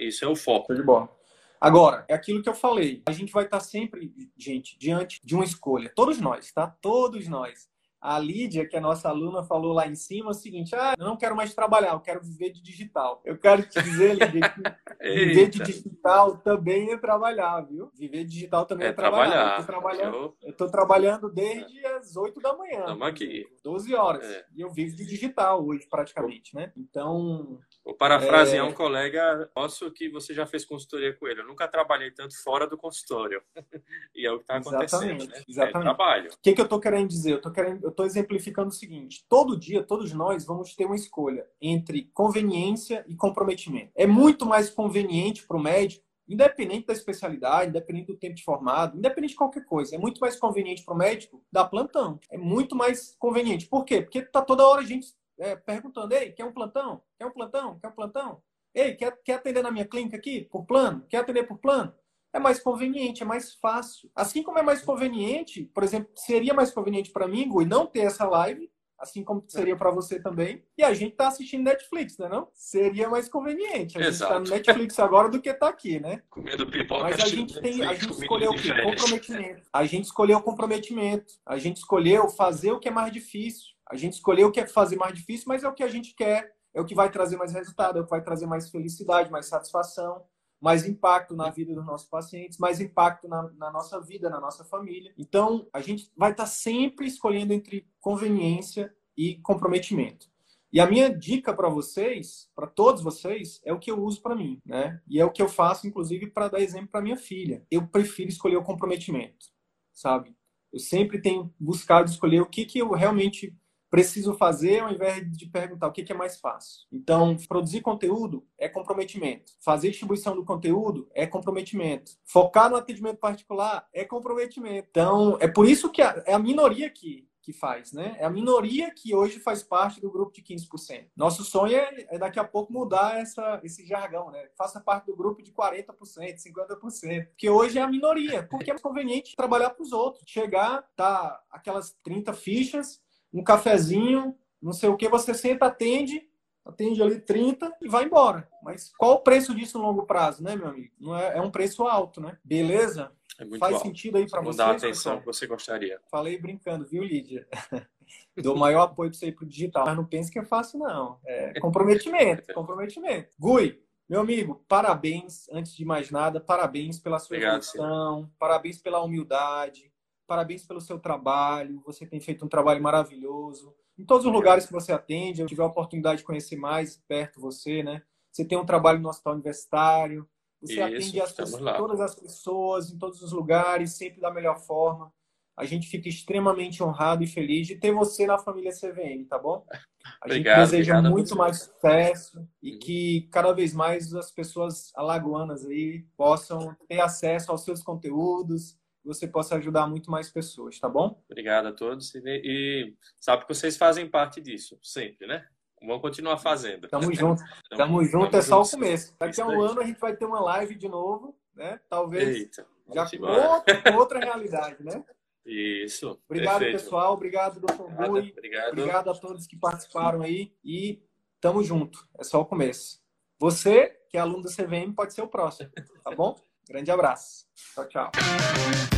Speaker 2: Isso é o foco.
Speaker 1: de bola. Agora, é aquilo que eu falei. A gente vai estar sempre, gente, diante de uma escolha. Todos nós, tá? Todos nós. A Lídia, que é nossa aluna, falou lá em cima o seguinte: ah, eu não quero mais trabalhar, eu quero viver de digital. Eu quero te dizer, Lídia, que viver de digital também é trabalhar, viu? Viver de digital também é, é trabalhar. trabalhar. Eu, tô trabalhando desde é. as 8 da manhã.
Speaker 2: Estamos aqui.
Speaker 1: 12 horas. É. E eu vivo de digital hoje, praticamente, né? Então,
Speaker 2: Vou parafrasear é... um colega nosso que você já fez consultoria com ele. Eu nunca trabalhei tanto fora do consultório. e é o que está acontecendo, né?
Speaker 1: Exatamente.
Speaker 2: É trabalho.
Speaker 1: O que, que eu estou querendo dizer? Eu estou exemplificando o seguinte: todo dia, todos nós vamos ter uma escolha entre conveniência e comprometimento. É muito mais conveniente para o médico independente da especialidade, independente do tempo de formado, independente de qualquer coisa. É muito mais conveniente para o médico dar plantão. É muito mais conveniente. Por quê? Porque está toda hora a gente é, perguntando: ei, quer um plantão? Quer um plantão? Quer um plantão? Ei, quer, quer atender na minha clínica aqui? Por plano? Quer atender por plano? É mais conveniente, é mais fácil. Assim como é mais conveniente, por exemplo, seria mais conveniente para mim, e não ter essa live, assim como seria para você também. E a gente está assistindo Netflix, né não? Seria mais conveniente. A gente está no Netflix agora do que tá aqui, né?
Speaker 2: Comendo pipoca.
Speaker 1: Mas a gente tem, a gente escolheu o quê? Comprometimento. A gente escolheu comprometimento. A gente escolheu fazer o que é mais difícil. A gente escolheu o que é fazer mais difícil, mas é o que a gente quer. É o que vai trazer mais resultado, é o que vai trazer mais felicidade, mais satisfação mais impacto na vida dos nossos pacientes, mais impacto na, na, nossa vida, na nossa família. Então, a gente vai estar sempre escolhendo entre conveniência e comprometimento. E a minha dica para vocês, para todos vocês, é o que eu uso para mim, né? E é o que eu faço, inclusive, para dar exemplo para minha filha. Eu prefiro escolher o comprometimento, sabe? Eu sempre tenho buscado escolher o que, que eu realmente preciso fazer ao invés de perguntar o que, é mais fácil. Então, produzir conteúdo é comprometimento. Fazer distribuição do conteúdo é comprometimento. Focar no atendimento particular é comprometimento. Então, é por isso que é a minoria que, que faz, né? É a minoria que hoje faz parte do grupo de 15%. Nosso sonho é, é daqui a pouco mudar essa, esse jargão, né? Faça parte do grupo de 40%, 50%. Que hoje é a minoria, porque é conveniente trabalhar para os outros. Chegar, tá aquelas 30 fichas, um cafezinho, não sei o que, você senta, atende, atende ali 30 e vai embora. Mas qual o preço disso no longo prazo, né, meu amigo? Não é, é um preço alto, né? Beleza? É Faz alto. sentido aí para você?
Speaker 2: Dá a atenção que você gostaria.
Speaker 1: Falei brincando, viu, Lídia? Dou maior apoio para você ir pro digital, mas não pense que é fácil, não. É comprometimento, comprometimento. Gui, meu amigo, parabéns, antes de mais nada, parabéns pela sua Obrigado, evolução, parabéns pela humildade, parabéns pelo seu trabalho. Você tem feito um trabalho maravilhoso. Em todos os lugares que você atende, eu tive a oportunidade de conhecer mais perto você, né? Você tem um trabalho no hospital universitário. Você Isso, atende as pessoas, todas as pessoas, em todos os lugares, sempre da melhor forma. A gente fica extremamente honrado e feliz de ter você na família CVM, tá bom? A obrigado, gente deseja muito mais sucesso e uhum. que cada vez mais as pessoas alagoanas aí possam ter acesso aos seus conteúdos, você possa ajudar muito mais pessoas, tá bom?
Speaker 2: Obrigado a todos. E, e sabe que vocês fazem parte disso, sempre, né? Vamos continuar fazendo.
Speaker 1: Tamo junto. Tamo, tamo junto, é só o começo. Daqui a um ano a gente vai ter uma live de novo, né? Talvez Eita, já com outra, outra realidade, né?
Speaker 2: Isso.
Speaker 1: Obrigado, perfeito. pessoal. Obrigado, doutor Rui. Obrigado. Obrigado a todos que participaram aí. E tamo junto. É só o começo. Você, que é aluno do CVM, pode ser o próximo, tá bom? Grande abraço. Tchau, tchau.